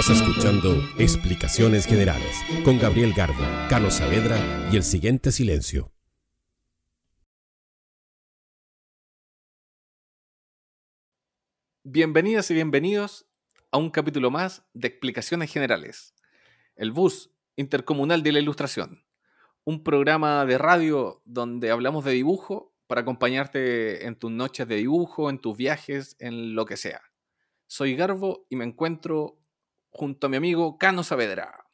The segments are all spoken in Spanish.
Estás escuchando Explicaciones Generales con Gabriel Garbo, Carlos Saavedra y el siguiente silencio. Bienvenidas y bienvenidos a un capítulo más de Explicaciones Generales, el bus intercomunal de la ilustración, un programa de radio donde hablamos de dibujo para acompañarte en tus noches de dibujo, en tus viajes, en lo que sea. Soy Garbo y me encuentro junto a mi amigo Cano Saavedra.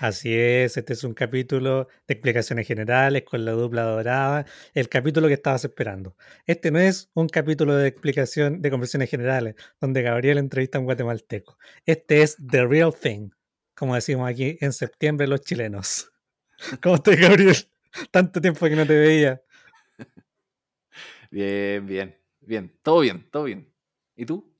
Así es, este es un capítulo de explicaciones generales con la dupla dorada, el capítulo que estabas esperando. Este no es un capítulo de explicación de conversiones generales, donde Gabriel entrevista a un guatemalteco. Este es The Real Thing, como decimos aquí en septiembre los chilenos. ¿Cómo estás, Gabriel? Tanto tiempo que no te veía. Bien, bien, bien, todo bien, todo bien. ¿Y tú?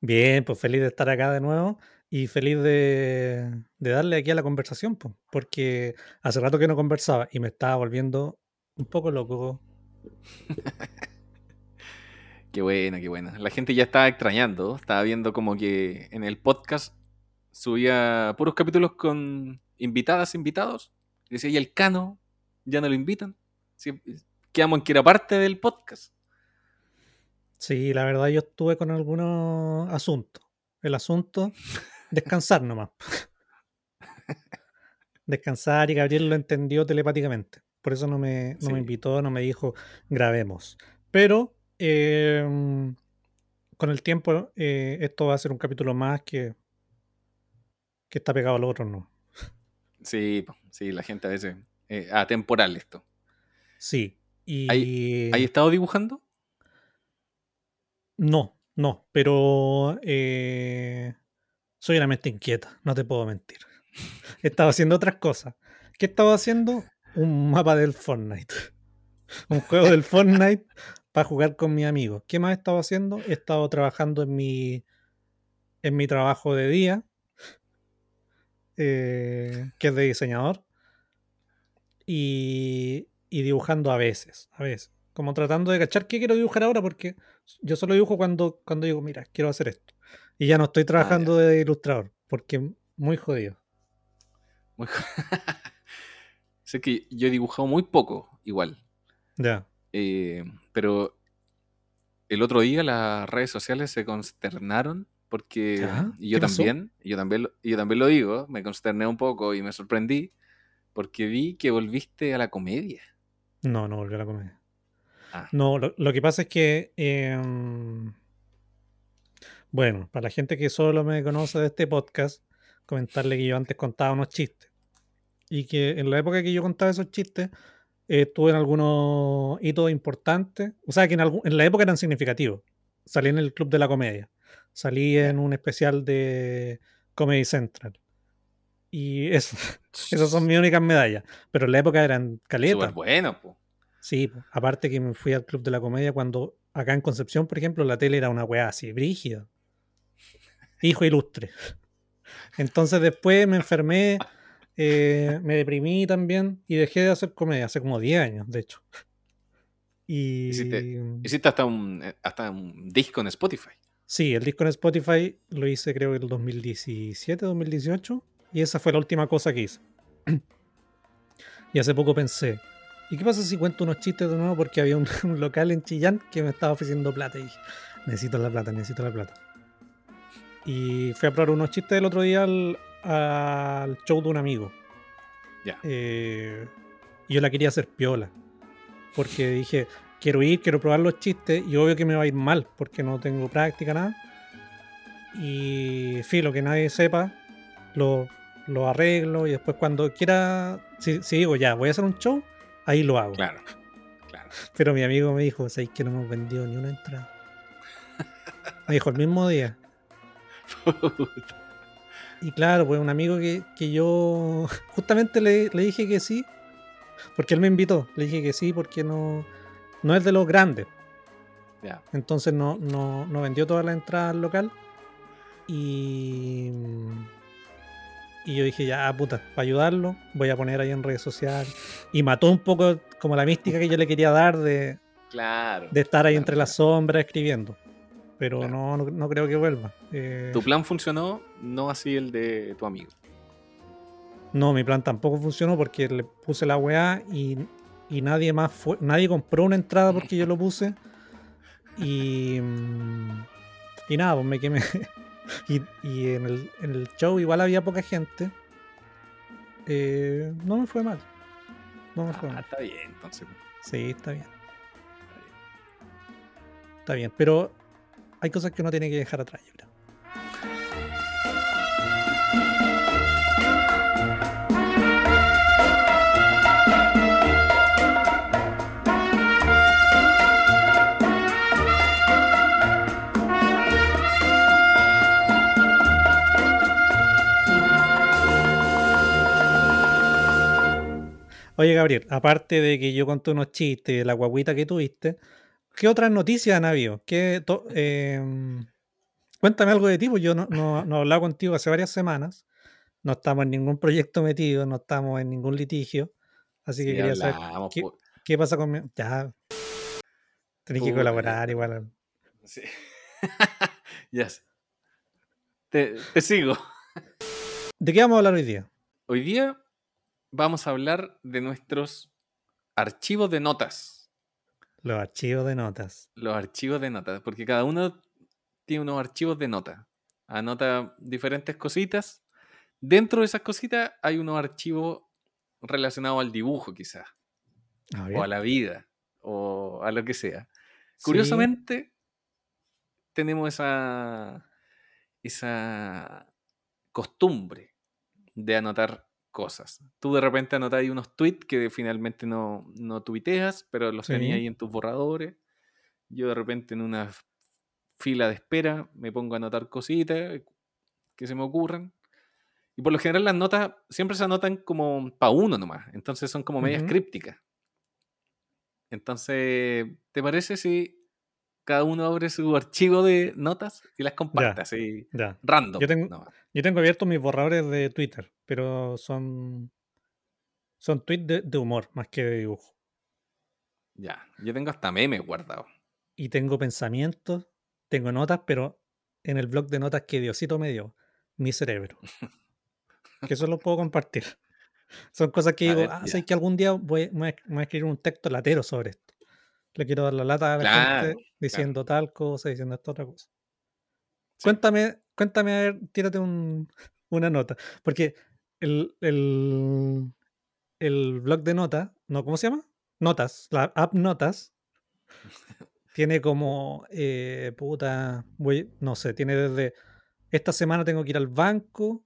Bien, pues feliz de estar acá de nuevo y feliz de, darle aquí a la conversación, porque hace rato que no conversaba y me estaba volviendo un poco loco. qué buena, qué buena. La gente ya estaba extrañando, estaba viendo como que en el podcast subía puros capítulos con invitadas, invitados. Y decía, y el cano, ya no lo invitan. quedamos en que era parte del podcast. Sí, la verdad yo estuve con algunos asuntos. El asunto descansar nomás. descansar y Gabriel lo entendió telepáticamente. Por eso no me, no me invitó, no me dijo grabemos. Pero em, con el tiempo eh, esto va a ser un capítulo más que, que está pegado al otro, ¿no? Sí, sí, la gente a veces... Eh, atemporal esto. Sí. Y... ¿Hay, estado dibujando? No, no, pero eh, soy una mente inquieta, no te puedo mentir. Estaba haciendo otras cosas. ¿Qué estaba haciendo? Un mapa del Fortnite. Un juego del Fortnite para jugar con mi amigo. ¿Qué más he estado haciendo? He estado trabajando en mi, en mi trabajo de día, eh, que es de diseñador, y, y dibujando a veces, a veces. Como tratando de cachar qué quiero dibujar ahora, porque yo solo dibujo cuando, cuando digo, mira, quiero hacer esto. Y ya no estoy ah, trabajando de ilustrador, porque muy jodido. Muy sé que yo he dibujado muy poco, igual. Ya. Eh, pero el otro día las redes sociales se consternaron porque y yo también, yo también, yo también lo digo, me consterné un poco y me sorprendí porque vi que volviste a la comedia. No, no volví a la comedia. Ah. No, lo, que pasa es que em, bueno, para la gente que solo me conoce de este podcast, comentarle que yo antes contaba unos chistes. Y que en la época que yo contaba esos chistes, eh, estuve en algunos hitos importantes. O sea, que en, en la época eran significativos. Salí en el Club de la Comedia. Salí en un especial de Comedy Central. Y eso, esas son mis únicas medallas. Pero en la época eran caletas. bueno, pues. Sí, aparte que me fui al Club de la Comedia cuando acá en Concepción, por ejemplo, la tele era una weá así, brígida hijo ilustre. Entonces después me enfermé, eh, me deprimí también y dejé de hacer comedia hace como 10 años, de hecho. Y... Hiciste, hasta, un, eh, hasta un disco en Spotify. Sí, el disco en Spotify lo hice creo que en el 2017, 2018 y esa fue la última cosa que hice. y hace poco pensé, ¿y qué pasa si cuento unos chistes de nuevo? Porque había un, un local en Chillán que me estaba ofreciendo plata y dije, necesito la plata, necesito la plata. Y fui a probar unos chistes el otro día al, show de un amigo. Ya. Eh, yo la quería hacer piola. Porque dije, quiero ir, quiero probar los chistes. Y obvio que me va a ir mal, porque no tengo práctica, nada. Y filo, que nadie sepa, lo, lo arreglo. Y después, cuando quiera, si, digo ya, voy a hacer un show, ahí lo hago. Claro. claro. Pero mi amigo me dijo, ¿sabéis que no hemos vendido ni una entrada? Me dijo el mismo día. y claro, pues un amigo que, yo justamente le, dije que sí, porque él me invitó. Le dije que sí porque no, no es de los grandes. Entonces no, no, no vendió toda la entrada al local. Y. Y yo dije, ya, puta, para ayudarlo, voy a poner ahí en redes sociales. Y mató un poco como la mística que yo le quería dar de, claro, de estar ahí entre las sombras escribiendo. Pero no, no, creo que vuelva. Eh, tu plan funcionó, no así el de tu amigo. No, mi plan tampoco funcionó porque le puse la weá y, y nadie más fue. Nadie compró una entrada porque yo lo puse. Y. Mm, y nada, pues me quemé. Y, en, el, show igual había poca gente. Eh, no me fue mal. No me fue ah, mal. Está bien, entonces. Sí, está bien. Está bien, pero hay cosas que uno tiene que dejar atrás, yo Oye, Gabriel, aparte de que yo conté unos chistes de la guaguita que tuviste, ¿qué otras noticias han habido? ¿Qué em, cuéntame algo de ti, pues yo no, no, he hablado contigo hace varias semanas. No estamos en ningún proyecto metido, no estamos en ningún litigio. Así que quería saber qué, pasa con Ya. Tenés que colaborar igual. Sí. yes. te, te sigo. ¿De qué vamos a hablar hoy día? Hoy día vamos a hablar de nuestros archivos de notas. Los archivos de notas. Los archivos de notas, porque cada uno tiene unos archivos de notas. Anota diferentes cositas. Dentro de esas cositas hay unos archivos relacionados al dibujo, quizás. o a la vida, o a lo que sea. Curiosamente, tenemos esa, esa costumbre de anotar cosas. Tú de repente anotas ahí unos tweets que finalmente no, no tuiteas, pero los tenías ahí en tus borradores. Yo de repente en una fila de espera me pongo a anotar cositas que se me ocurren. Y por lo general las notas siempre se anotan como para uno nomás, entonces son como medias crípticas. Entonces, ¿te parece si cada uno abre su archivo de notas y las comparte así random. Yo tengo, yo tengo abiertos mis borradores de Twitter, pero son son tweets de, humor más que de dibujo. Ya, yo tengo hasta memes guardados. Y tengo pensamientos, tengo notas, pero en el blog de notas que Diosito me dio, mi cerebro. que eso lo puedo compartir. Son cosas que digo, ah, sé que algún día voy, voy, a escribir un texto latero sobre esto le quiero dar la lata a la gente diciendo tal cosa, diciendo esta otra cosa. Cuéntame, cuéntame, a ver, tírate una nota. Porque el, el, el blog de notas, ¿no? ¿Cómo se llama? Notas, la app Notas, tiene como, eh, puta, voy, no sé, tiene desde, esta semana tengo que ir al banco,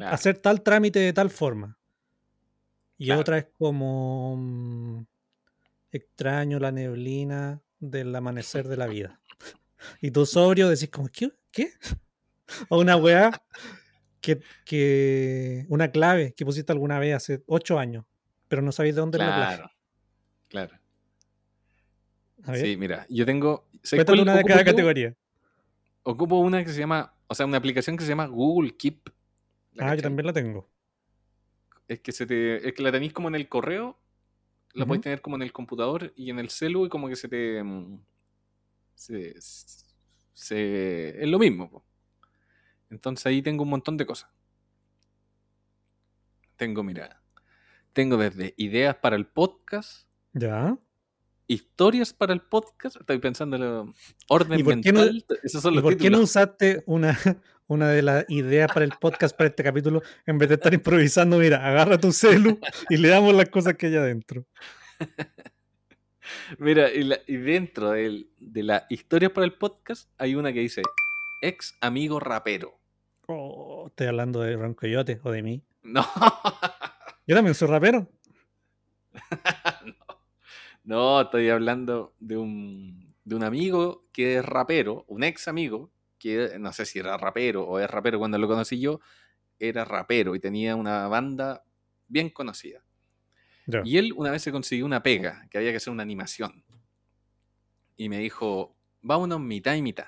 hacer tal trámite de tal forma. Y otra es como, mm, extraño la neblina del amanecer de la vida. Y tú sobrio decís como, ¿qué? ¿Qué? O una weá que, que, una clave que pusiste alguna vez hace ocho años, pero no sabéis de dónde claro, la clave. Claro. Sí, mira, yo tengo. Cuéntame una de cada categoría. Ocupo una que se llama, o sea, una aplicación que se llama Google Keep. Ah, yo también la tengo. Es que se te, es que la tenéis como en el correo la puedes tener como en el computador y en el celu y como que se te... Mm, se, es lo mismo. Entonces ahí tengo un montón de cosas. Tengo, mira, tengo desde ideas para el podcast. Ya. Historias para el podcast. Estoy pensando en el orden mental. ¿Y por qué no usaste una, una de las ideas para el podcast para este capítulo, en vez de estar improvisando, mira, agarra tu celu y le damos las cosas que hay adentro. mira, y, dentro de, la historia para el podcast hay una que dice ex amigo rapero. Oh, estoy hablando de Ron Coyote o de mí. No. Yo también soy rapero. no. estoy hablando de un, de un amigo que es rapero, un ex amigo que no sé si era rapero o es rapero cuando lo conocí yo, era rapero y tenía una banda bien conocida. Y él una vez se consiguió una pega, que había que hacer una animación. y me dijo, vámonos mitad y mitad.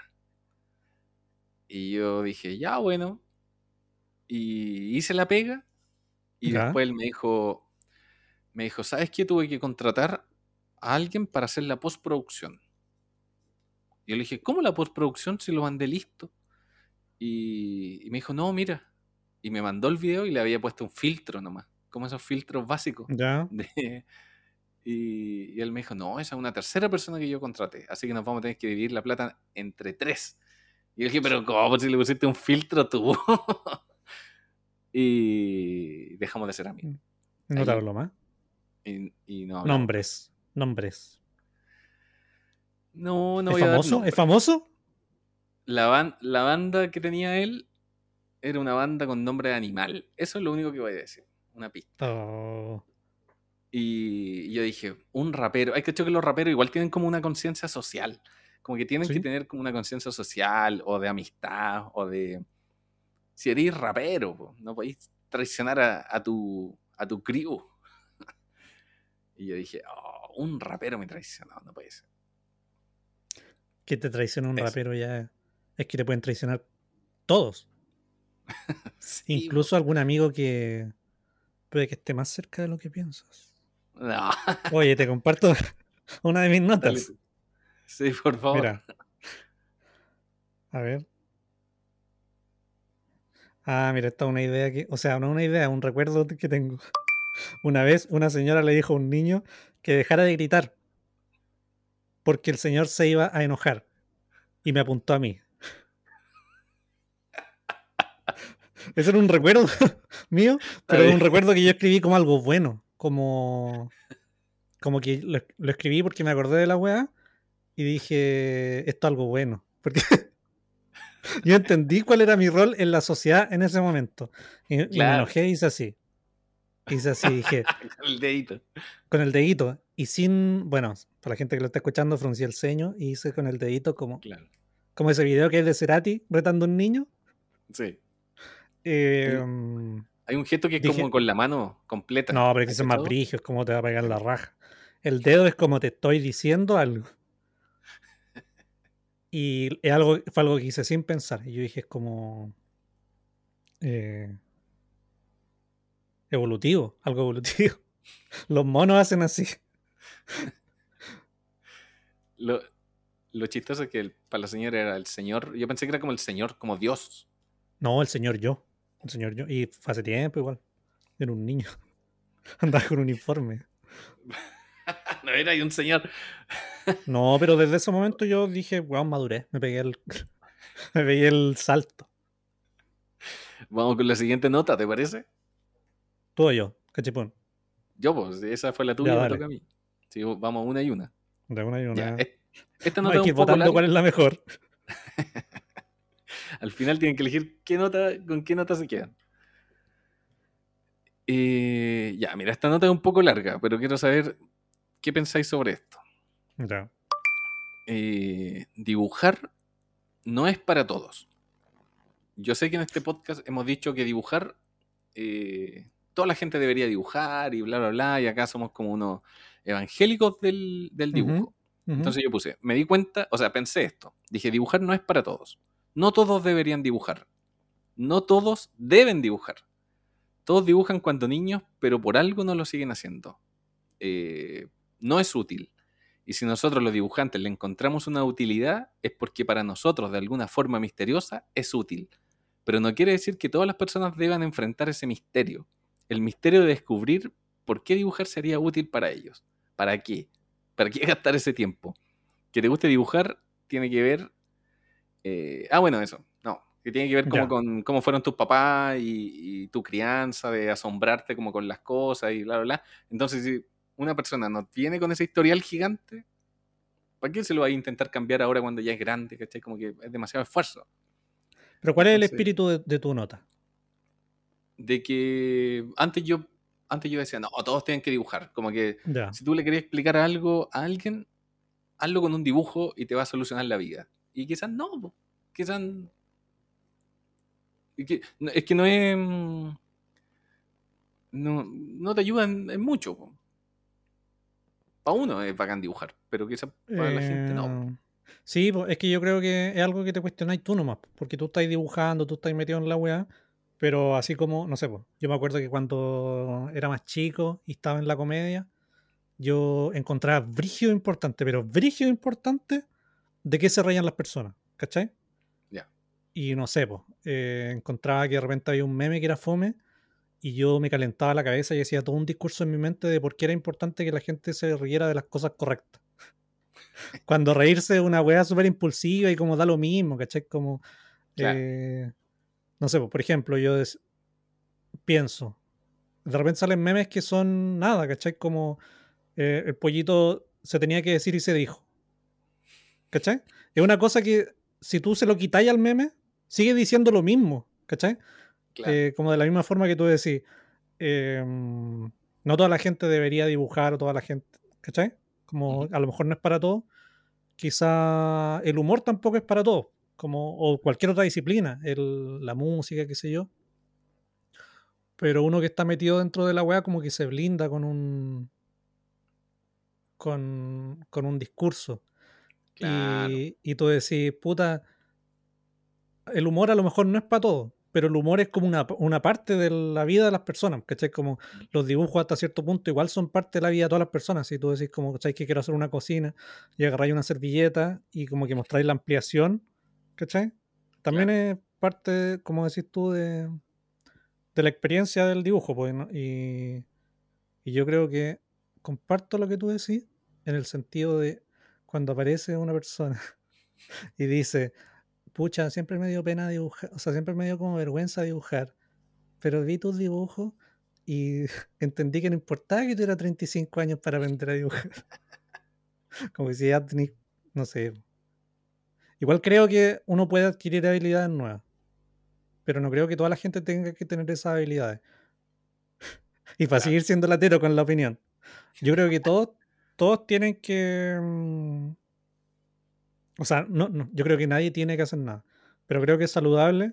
Y yo dije, ya bueno. Y hice la pega. Y después él me dijo, me dijo, ¿sabes qué? Tuve que contratar a alguien para hacer la postproducción. Y yo le dije, ¿cómo la postproducción si lo mandé listo? Y, me dijo, no, mira. Y me mandó el video y le había puesto un filtro nomás, como esos filtros básicos. Ya. y, él me dijo, no, esa es una tercera persona que yo contraté, así que nos vamos a tener que dividir la plata entre tres. Y yo dije, pero ¿cómo si le pusiste un filtro tú? y dejamos de ser amigos. No te hablo más. Y, no nombres, nombres. No, no ¿Es famoso? ¿Es famoso? La, la banda que tenía él era una banda con nombre de animal. Eso es lo único que voy a decir. Una pista. Oh. Y yo dije, un rapero. Hay que que los raperos igual tienen como una conciencia social. Como que tienen que tener como una conciencia social o de amistad o de... Si eres rapero, no podéis traicionar a, tu, a tu crew. y yo dije, oh, un rapero me traicionó, no puede ser. Que te traiciona un rapero ya es que te pueden traicionar todos. Incluso algún amigo que puede que esté más cerca de lo que piensas. No. Oye, te comparto una de mis notas. Sí, por favor. Mira. A ver. Ah, mira, esta es una idea que, o sea, no una idea, un recuerdo que tengo. Una vez una señora le dijo a un niño que dejara de gritar porque el señor se iba a enojar y me apuntó a mí. Ese era un recuerdo mío, pero un recuerdo que yo escribí como algo bueno. Como, como que lo, escribí porque me acordé de la weá y dije, esto es algo bueno. Porque yo entendí cuál era mi rol en la sociedad en ese momento. Y, me enojé y hice así. Hice así, dije. con el dedito. Con el dedito. Y sin, bueno, para la gente que lo está escuchando, fruncí el ceño y hice con el dedito como. Como ese video que es de Cerati retando a un niño. Sí. Em, hay un gesto que es como con la mano completa. No, pero que es más brillo, es como te va a pegar la raja. El dedo es como te estoy diciendo algo. Y es algo, fue algo que hice sin pensar. Y yo dije, es como. Eh, evolutivo, algo evolutivo. Los monos hacen así. Lo, lo chistoso es que para la señora era el señor. Yo pensé que era como el señor, como Dios. No, el señor yo. El señor yo. Y hace tiempo igual. Era un niño. Andaba con un uniforme. no era ahí un señor. no, pero desde ese momento yo dije, wow, maduré. Me pegué el, me pegué el salto. Vamos con la siguiente nota, ¿te parece? Tú o yo, cachipón. Yo, pues, esa fue la tuya, me toca a mí. Sí, vamos una y una. De una y una. esta nota hay que ir votando cuál es la mejor. Al final tienen que elegir qué nota, con qué nota se quedan. Eh, ya, mira, esta nota es un poco larga, pero quiero saber qué pensáis sobre esto. Ya. Eh, dibujar no es para todos. Yo sé que en este podcast hemos dicho que dibujar, eh, toda la gente debería dibujar y bla, bla, bla, y acá somos como unos evangélicos del, dibujo. Entonces yo puse, me di cuenta, o sea, pensé esto, dije, dibujar no es para todos. No todos deberían dibujar. No todos deben dibujar. Todos dibujan cuando niños, pero por algo no lo siguen haciendo. Eh, no es útil. Y si nosotros los dibujantes le encontramos una utilidad, es porque para nosotros, de alguna forma misteriosa, es útil. Pero no quiere decir que todas las personas deban enfrentar ese misterio. El misterio de descubrir por qué dibujar sería útil para ellos. ¿Para qué? ¿Para qué gastar ese tiempo? Que te guste dibujar tiene que ver eh, ah, bueno, eso. No, que tiene que ver como con cómo fueron tus papás y, tu crianza, de asombrarte como con las cosas y bla, bla, bla. Entonces, si una persona no tiene con ese historial gigante, ¿para qué se lo va a intentar cambiar ahora cuando ya es grande? ¿cachai? Como que es demasiado esfuerzo. Pero ¿cuál es el espíritu de, tu nota? De que antes yo, antes yo decía, no, todos tienen que dibujar. Como que si tú le querías explicar algo a alguien, hazlo con un dibujo y te va a solucionar la vida. Y quizás no, quizás... Es que no es... No, no te ayudan en mucho. para uno es bacán dibujar, pero quizás para la gente no. Eh, sí, es que yo creo que es algo que te cuestionáis tú nomás, porque tú estás dibujando, tú estás metido en la weá, pero así como, no sé, pues, yo me acuerdo que cuando era más chico y estaba en la comedia, yo encontraba brígido importante, pero brígido importante de qué se reían las personas, ¿cachai? Ya. Y no sé, pues, encontraba que de repente había un meme que era fome y yo me calentaba la cabeza y hacía todo un discurso en mi mente de por qué era importante que la gente se riera de las cosas correctas. Cuando reírse es una weá súper impulsiva y como da lo mismo, ¿cachai? Como... Eh, no sé, por ejemplo, yo pienso, de repente salen memes que son nada, ¿cachai? Como eh, el pollito se tenía que decir y se dijo. ¿Cachai? Es una cosa que si tú se lo quitáis al meme, sigue diciendo lo mismo, ¿cachai? Eh, como de la misma forma que tú decís, em, no toda la gente debería dibujar o toda la gente, ¿cachai? Como a lo mejor no es para todo. Quizá el humor tampoco es para todo como, o cualquier otra disciplina, el, la música, qué sé yo. Pero uno que está metido dentro de la weá como que se blinda con un con, con un discurso. Y, y tú decís, puta, el humor a lo mejor no es para todo, pero el humor es como una, una, parte de la vida de las personas, ¿cachai? Como los dibujos hasta cierto punto igual son parte de la vida de todas las personas. Si tú decís como, ¿cachai? Que quiero hacer una cocina y agarráis una servilleta y como que mostráis la ampliación ¿Cachai? También es parte, como decís tú, de, la experiencia del dibujo. Pues, y, yo creo que comparto lo que tú decís en el sentido de cuando aparece una persona y dice, pucha, siempre me dio pena dibujar, o sea, siempre me dio como vergüenza dibujar, pero vi tus dibujos y entendí que no importaba que tuviera 35 años para aprender a dibujar. como si ya tenías, no sé, Igual creo que uno puede adquirir habilidades nuevas, pero no creo que toda la gente tenga que tener esas habilidades. y para seguir siendo latero con la opinión, yo creo que todos, todos tienen que... Mm, o sea, no, no, yo creo que nadie tiene que hacer nada, pero creo que es saludable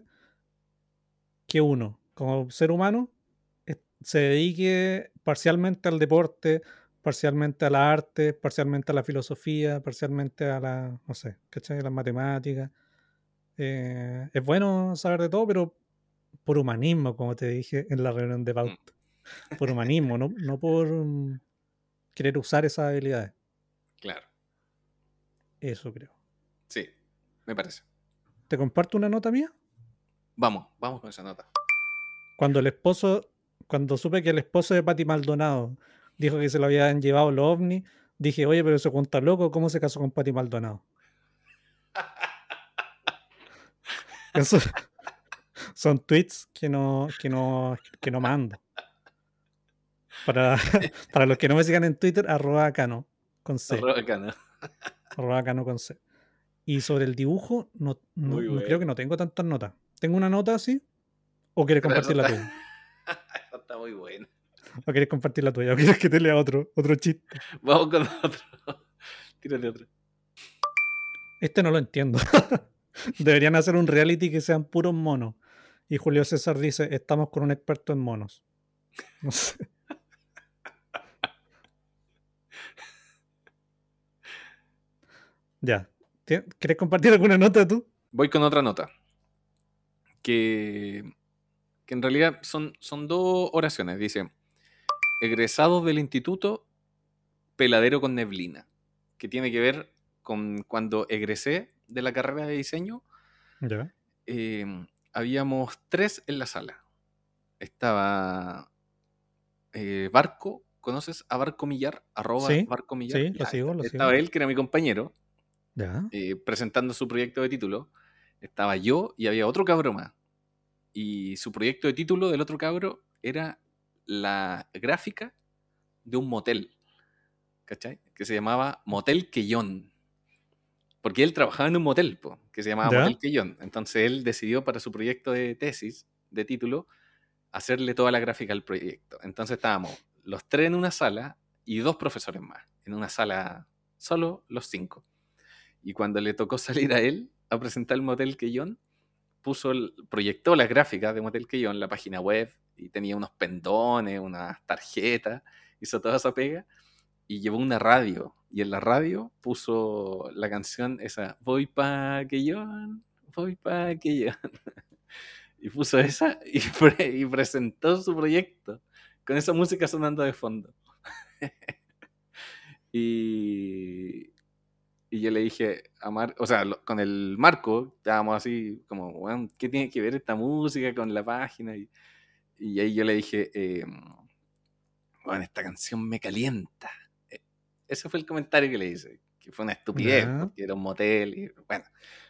que uno, como ser humano, se dedique parcialmente al deporte, parcialmente a la arte, parcialmente a la filosofía, parcialmente a la, no sé, ¿cachai? A las matemáticas. Eh, es bueno saber de todo, pero por humanismo, como te dije en la reunión de. Mm. Por humanismo, no, no por mm, querer usar esas habilidades. Claro. Eso creo. Sí, me parece. ¿Te comparto una nota mía? Vamos, vamos con esa nota. Cuando el esposo, cuando supe que el esposo de Pati Maldonado dijo que se lo habían llevado los ovnis. Dije, oye, pero eso cuenta loco, ¿cómo se casó con Pati Maldonado? son tweets que no, que no, que no mando. Para, para los que no me sigan en Twitter, arroba cano con C. Arroba cano. Arroba cano con C. Y sobre el dibujo, no, creo que no tengo tantas notas. ¿Tengo una nota así? ¿O quieres compartirla tú? está muy buena. ¿O quieres compartir la tuya? ¿O quieres que te lea otro, otro chiste? Vamos con otro. Tírate otro. Este no lo entiendo. Deberían hacer un reality que sean puros monos. Y Julio César dice, estamos con un experto en monos. No sé. Ya. ¿Quieres compartir alguna nota tú? Voy con otra nota. Que, que en realidad son, son dos oraciones. Dice, egresados del instituto Peladero con Neblina, que tiene que ver con cuando egresé de la carrera de diseño. Em, habíamos tres en la sala. Estaba eh, Barco, ¿conoces a Barco Millar? Arroba Barco Millar. Sí, lo sigo, lo Estaba él, que era mi compañero, eh, presentando su proyecto de título. Estaba yo y había otro cabro más. Y su proyecto de título del otro cabro era la gráfica de un motel, ¿cachai? Que se llamaba Motel Quellón. Porque él trabajaba en un motel, que se llamaba Motel Quellón. Entonces él decidió para su proyecto de tesis, de título, hacerle toda la gráfica al proyecto. Entonces estábamos los tres en una sala y dos profesores más, en una sala solo los cinco. Y cuando le tocó salir a él a presentar el Motel Quellón, puso el, proyectó las gráficas de Motel Quellón, la página web, y tenía unos pendones, unas tarjetas, hizo toda esa pega. y llevó una radio. Y en la radio puso la canción esa, voy pa' yo, voy pa' yo. y puso esa y, presentó su proyecto con esa música sonando de fondo. y, y yo le dije a Mar, o sea, con el Marco, estábamos así como, ¿qué tiene que ver esta música con la página? Y, y ahí yo le dije, bueno, esta canción me calienta. Ese fue el comentario que le hice, que fue una estupidez, porque era un motel. Y, bueno,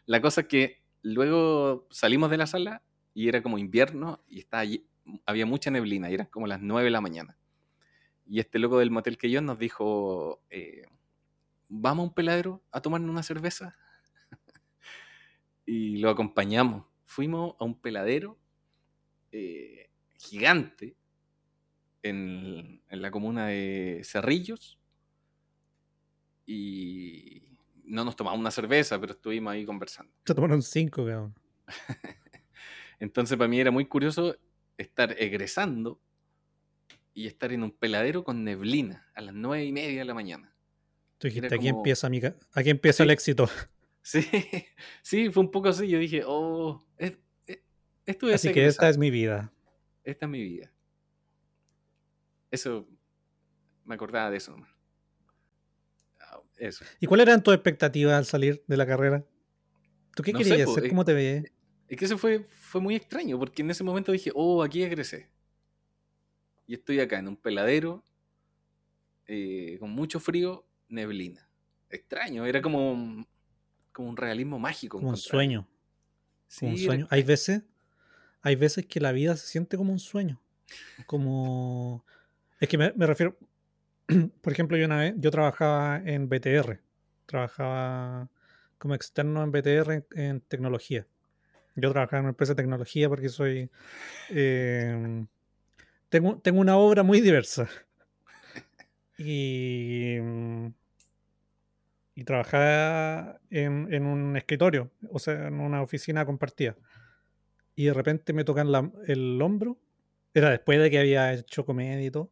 la cosa es que luego salimos de la sala y era como invierno y estaba allí, había mucha neblina y eran como las 9 de la mañana. Y este loco del motel que yo nos dijo, eh, vamos a un peladero a tomarnos una cerveza. y lo acompañamos. Fuimos a un peladero eh, gigante en, en, la comuna de Cerrillos y no nos tomamos una cerveza, pero estuvimos ahí conversando. Se tomaron cinco, cabrón. Entonces para mí era muy curioso estar egresando y estar en un peladero con neblina a las nueve y media de la mañana. Tú dijiste, aquí empieza, mi aquí empieza el éxito. Sí, sí, fue un poco así. Yo dije, oh, esto es Así que esta es mi vida. Esta es mi vida. Eso, me acordaba de eso nomás. ¿Y cuáles eran tus expectativas al salir de la carrera? ¿Tú qué querías hacer? ¿Cómo te veías? Es que eso fue, fue muy extraño, porque en ese momento dije, oh, aquí egresé. Y estoy acá en un peladero, eh, con mucho frío, neblina. Extraño, era como, un, como un realismo mágico. Como un sueño. un sueño. Hay veces, hay veces que la vida se siente como un sueño. Como. Es que me refiero. por ejemplo, yo una vez, yo trabajaba en BTR, trabajaba como externo en BTR en, tecnología. Yo trabajaba en una empresa de tecnología porque soy... Em, tengo, tengo una obra muy diversa. Y, y trabajaba en, en, un escritorio, o sea, en una oficina compartida. Y de repente me tocan el hombro. Era después de que había hecho comedia y todo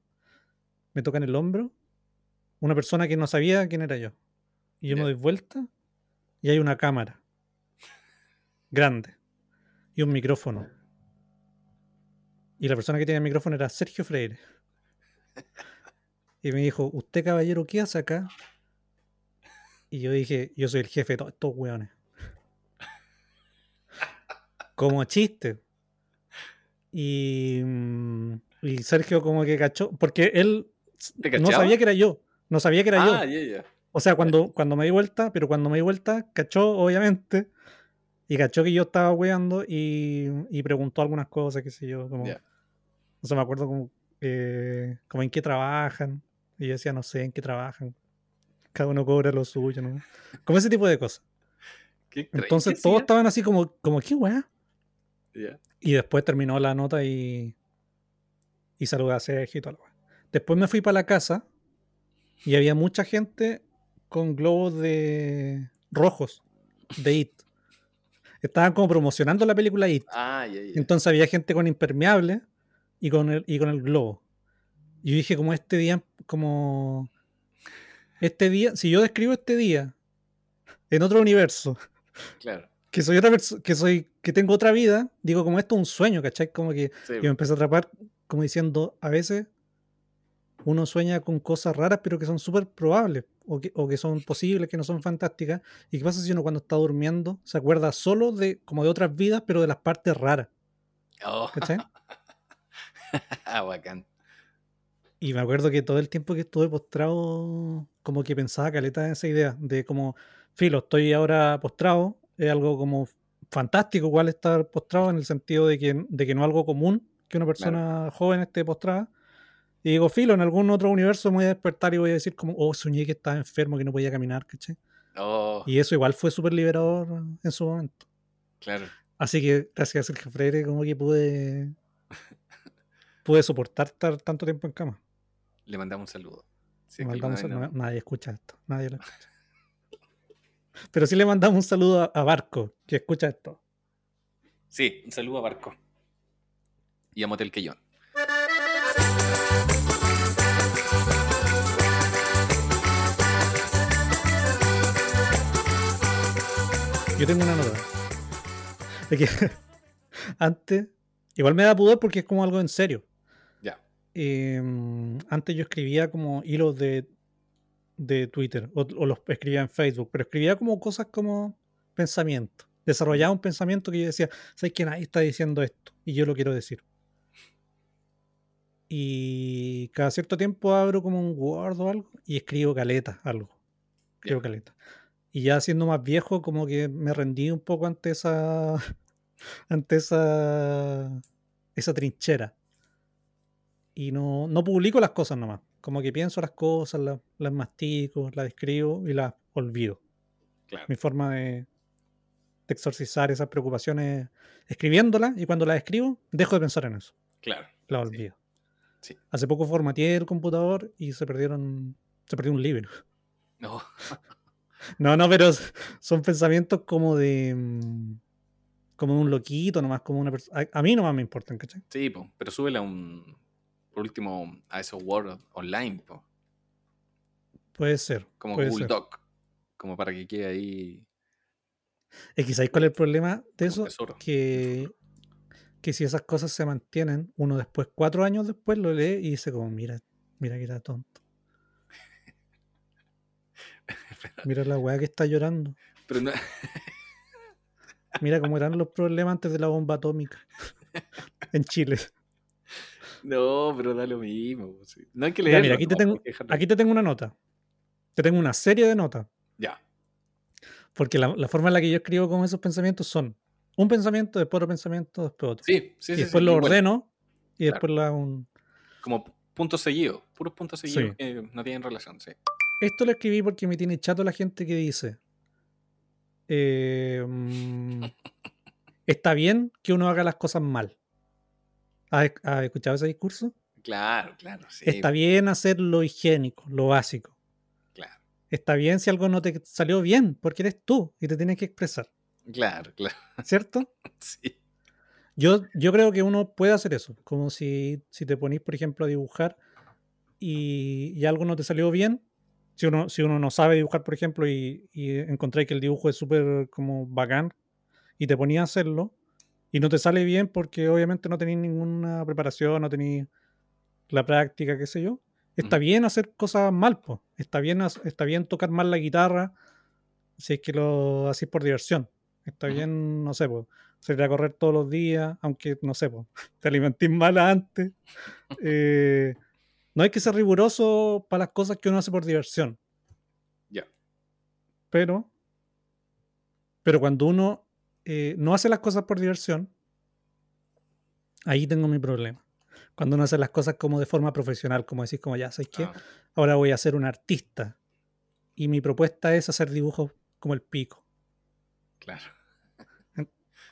me toca en el hombro una persona que no sabía quién era yo. Y yo me doy vuelta y hay una cámara grande y un micrófono. Y la persona que tenía el micrófono era Sergio Freire. Y me dijo, ¿usted caballero qué hace acá? Y yo dije, yo soy el jefe de todos estos weones. Como chiste. Y, mm, y Sergio como que cachó, porque él no sabía que era yo. No sabía que era yo. Ah, o sea, cuando, cuando me di vuelta, pero cuando me di vuelta, cachó, obviamente. Y cachó que yo estaba weando y, preguntó algunas cosas, qué sé yo. Como, No sé, me acuerdo como, eh, como en qué trabajan. Y yo decía, no sé en qué trabajan. Cada uno cobra lo suyo, ¿no? Como ese tipo de cosas. Entonces todos estaban así como, como ¿qué weá? Y después terminó la nota y, y saludé a Sergio y todo lo Después me fui para la casa y había mucha gente con globos de rojos de It. Estaban como promocionando la película It. Ah, Entonces había gente con impermeable y con el, y con el globo. Y yo dije, como este día, como este día, si yo describo este día en otro universo, que soy otra persona, que soy, que tengo otra vida, digo como esto es un sueño, ¿cachai? Como que yo me empecé a atrapar como diciendo, a veces uno sueña con cosas raras, pero que son súper probables, o que, o que, son posibles, que no son fantásticas. ¿Y qué pasa si uno cuando está durmiendo se acuerda solo de como de otras vidas, pero de las partes raras? Oh. ah, bacán. Y me acuerdo que todo el tiempo que estuve postrado, como que pensaba caleta en esa idea, de como, filo, estoy ahora postrado, es algo como fantástico igual estar postrado en el sentido de que, de que no es algo común que una persona joven esté postrada y digo, filo, en algún otro universo me voy a despertar y voy a decir como, oh, soñé que estaba enfermo, que no podía caminar, ¿cachai? Oh. Y eso igual fue súper liberador en su momento. Claro. Así que gracias al Freire como que pude, pude soportar estar tanto tiempo en cama. Le mandamos un saludo. Sí, no, no. nadie escucha esto, nadie lo escucha. Pero sí le mandamos un saludo a, Barco, que escucha esto. Sí, un saludo a Barco. Y a Motel Quellón. Yo tengo una nota. De que antes, igual me da pudor porque es como algo en serio. Em, antes yo escribía como hilos de, de Twitter o, los escribía en Facebook, pero escribía como cosas como pensamiento. Desarrollaba un pensamiento que yo decía, ¿sabes que nadie está diciendo esto? Y yo lo quiero decir. Y cada cierto tiempo abro como un Word o algo y escribo caleta, algo. Escribo caleta. Y ya siendo más viejo, como que me rendí un poco ante esa. ante esa. esa trinchera. Y no, no publico las cosas nomás. Como que pienso las cosas, las, las mastico, las escribo y las olvido. Mi forma de, de exorcizar esas preocupaciones escribiéndolas y cuando las escribo, dejo de pensar en eso. Claro. Las olvido. Hace poco formateé el computador y se perdieron. Se perdió un libro. No. no, no, pero son pensamientos como de. Mm, como de un loquito, nomás como una persona. A, mí nomás me importan, ¿cachai? Sí, pero súbele a un. Por último, a esos Word online, Puede ser. Como Google Doc. Como para que quede ahí. Es que ¿sabéis cuál es el problema de eso? Que que si esas cosas se mantienen, uno después, cuatro años después, lo lee y dice como, mira, mira que era tonto. Mira la weá que está llorando. Mira cómo eran los problemas antes de la bomba atómica en Chile. No, pero da lo mismo. No hay que leer. Mira, aquí, te tengo, aquí te tengo una nota. Te tengo una serie de notas. Ya. Porque la, la, forma en la que yo escribo con esos pensamientos son un pensamiento, después otro pensamiento, después otro. Sí, sí, y sí. después lo ordeno y después lo hago un. Como puntos seguidos, puros puntos seguidos que no tienen relación, sí. Esto lo escribí porque me tiene chato la gente que dice. Em, está bien que uno haga las cosas mal. ¿Has, escuchado ese discurso? Claro, claro. Está bien hacer lo higiénico, lo básico. Claro. Está bien si algo no te salió bien, porque eres tú y te tienes que expresar. Claro, claro. ¿Cierto? sí. Yo, yo creo que uno puede hacer eso. Como si, si te ponís, por ejemplo, a dibujar y, algo no te salió bien. Si uno, si uno no sabe dibujar, por ejemplo, y, y encontráis que el dibujo es súper como bacán y te ponías a hacerlo y no te sale bien porque obviamente no tenéis ninguna preparación, no tenéis la práctica, qué sé yo. Está bien hacer cosas mal, pues. Está bien, está bien tocar mal la guitarra si es que lo hacéis por diversión. Está bien, no sé, pues, salir a correr todos los días, aunque, no sé, pues, te alimentís mal antes. Eh, no hay que ser riguroso para las cosas que uno hace por diversión. Ya. Pero, pero cuando uno eh, no hace las cosas por diversión, ahí tengo mi problema. Cuando uno hace las cosas como de forma profesional, como decís, como ya, ¿sabes qué? Ah. Ahora voy a ser un artista. Y mi propuesta es hacer dibujos como el pico. Claro.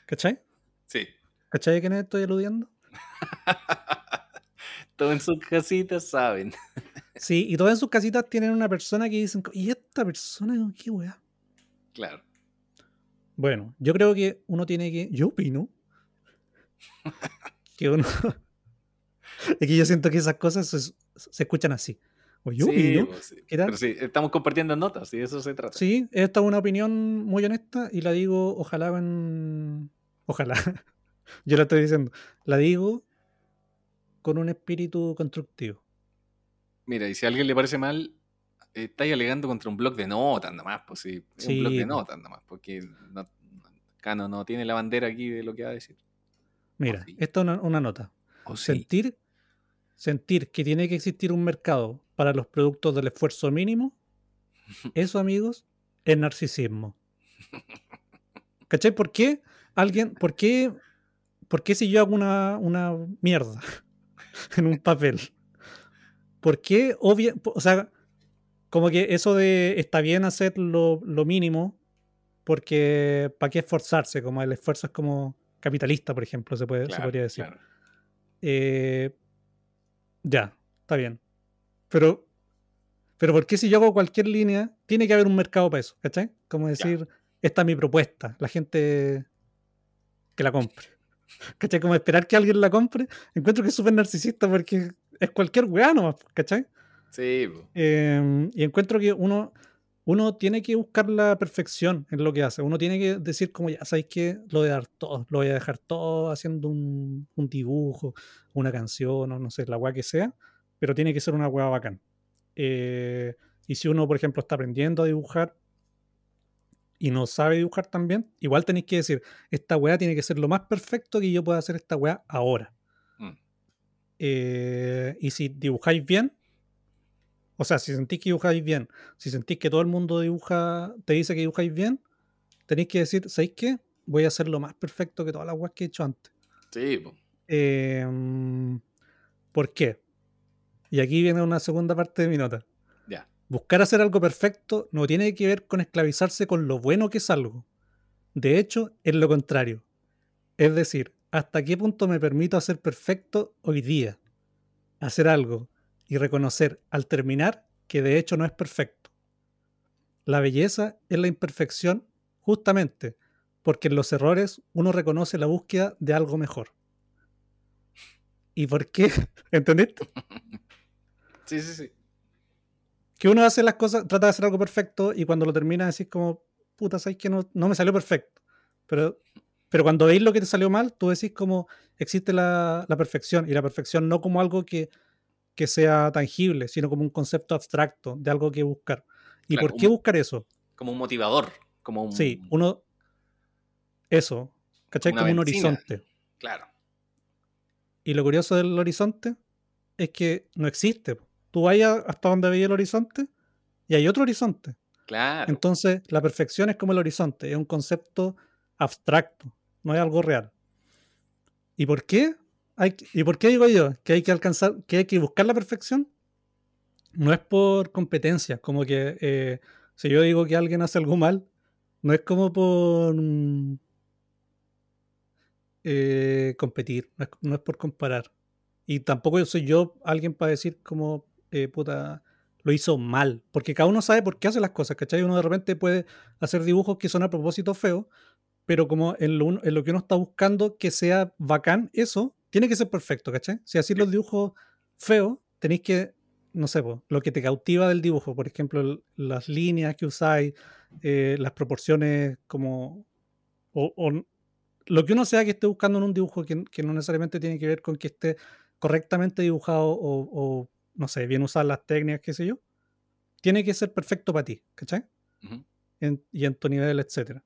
¿Cachai? Sí. ¿Cachai a quién estoy aludiendo? todos en sus casitas saben. sí, y todas en sus casitas tienen una persona que dicen, ¿y esta persona qué weá? Claro. Bueno, yo creo que uno tiene que. Yo opino. que uno. es que yo siento que esas cosas se escuchan así yo sí, pues Pero sí, estamos compartiendo notas y eso se trata. Sí, esta es una opinión muy honesta y la digo, ojalá en... Ojalá. yo la estoy diciendo. La digo con un espíritu constructivo. Mira, y si a alguien le parece mal, estáis alegando contra un blog de notas nada más, pues sí, un blog de notas nada más, porque no, Cano no tiene la bandera aquí de lo que va a decir. Mira, esto es una, nota. sentir, sentir que tiene que existir un mercado para los productos del esfuerzo mínimo, eso, amigos, es narcisismo. ¿Cachai? ¿Por qué alguien, por qué, por qué si yo hago una, una mierda en un papel? ¿Por qué, obvia, o sea, como que eso de está bien hacer lo, mínimo, porque ¿para qué esforzarse? Como el esfuerzo es como capitalista, por ejemplo, se, puede, se podría decir. Eh, ya, está bien. Pero, pero ¿por qué si yo hago cualquier línea, tiene que haber un mercado para eso? ¿Cachai? Como decir, esta es mi propuesta, la gente que la compre. ¿Cachai? Como esperar que alguien la compre. Encuentro que es súper narcisista porque es cualquier weá nomás, ¿cachai? Sí. Em, y encuentro que uno, uno tiene que buscar la perfección en lo que hace. Uno tiene que decir como, ya sabéis que lo voy a dar todo, lo voy a dejar todo haciendo un, dibujo, una canción o no sé, la weá que sea, pero tiene que ser una weá bacán. Eh, y si uno, por ejemplo, está aprendiendo a dibujar y no sabe dibujar también, igual tenéis que decir, esta weá tiene que ser lo más perfecto que yo pueda hacer esta weá ahora. Mm. Eh, y si dibujáis bien, o sea, si sentís que dibujáis bien, si sentís que todo el mundo dibuja, te dice que dibujáis bien, tenéis que decir, ¿sabéis qué? Voy a hacer lo más perfecto que todas las weas que he hecho antes. Sí. Em, ¿Por qué? Y aquí viene una segunda parte de mi nota. Ya. Buscar hacer algo perfecto no tiene que ver con esclavizarse con lo bueno que es algo. De hecho, es lo contrario. Es decir, ¿hasta qué punto me permito hacer perfecto hoy día? Hacer algo y reconocer al terminar que de hecho no es perfecto. La belleza es la imperfección justamente porque en los errores uno reconoce la búsqueda de algo mejor. ¿Y por qué? ¿Entendiste? Sí, sí, sí. Que uno hace las cosas, trata de hacer algo perfecto y cuando lo termina decís como, puta, sabes que no, no me salió perfecto. Pero, pero cuando veis lo que te salió mal, tú decís como existe la, la perfección y la perfección no como algo que que sea tangible, sino como un concepto abstracto de algo que buscar. ¿Y por qué buscar eso? Como un motivador, como un... Sí, uno... Eso, ¿cachai? Como un horizonte. Claro. Y lo curioso del horizonte es que no existe. Tú vayas hasta donde veía el horizonte y hay otro horizonte. Claro. Entonces, la perfección es como el horizonte, es un concepto abstracto, no es algo real. ¿Y por qué? ¿Y por qué digo yo que hay que alcanzar, que hay que buscar la perfección? No es por competencia, como que eh, si yo digo que alguien hace algo mal, no es como por eh, competir, no es, por comparar. Y tampoco soy yo alguien para decir como, eh, puta, lo hizo mal, porque cada uno sabe por qué hace las cosas, ¿cachai? Uno de repente puede hacer dibujos que son a propósito feos, pero como en lo, en lo que uno está buscando que sea bacán eso, tiene que ser perfecto, ¿cachai? Si así los dibujos feos, tenéis que, no sé, lo que te cautiva del dibujo, por ejemplo, las líneas que usáis, eh, las proporciones como... O, lo que uno sea que esté buscando en un dibujo que, no necesariamente tiene que ver con que esté correctamente dibujado o, no sé, bien usar las técnicas, qué sé yo, tiene que ser perfecto para ti, ¿cachai? y en tu nivel, etc.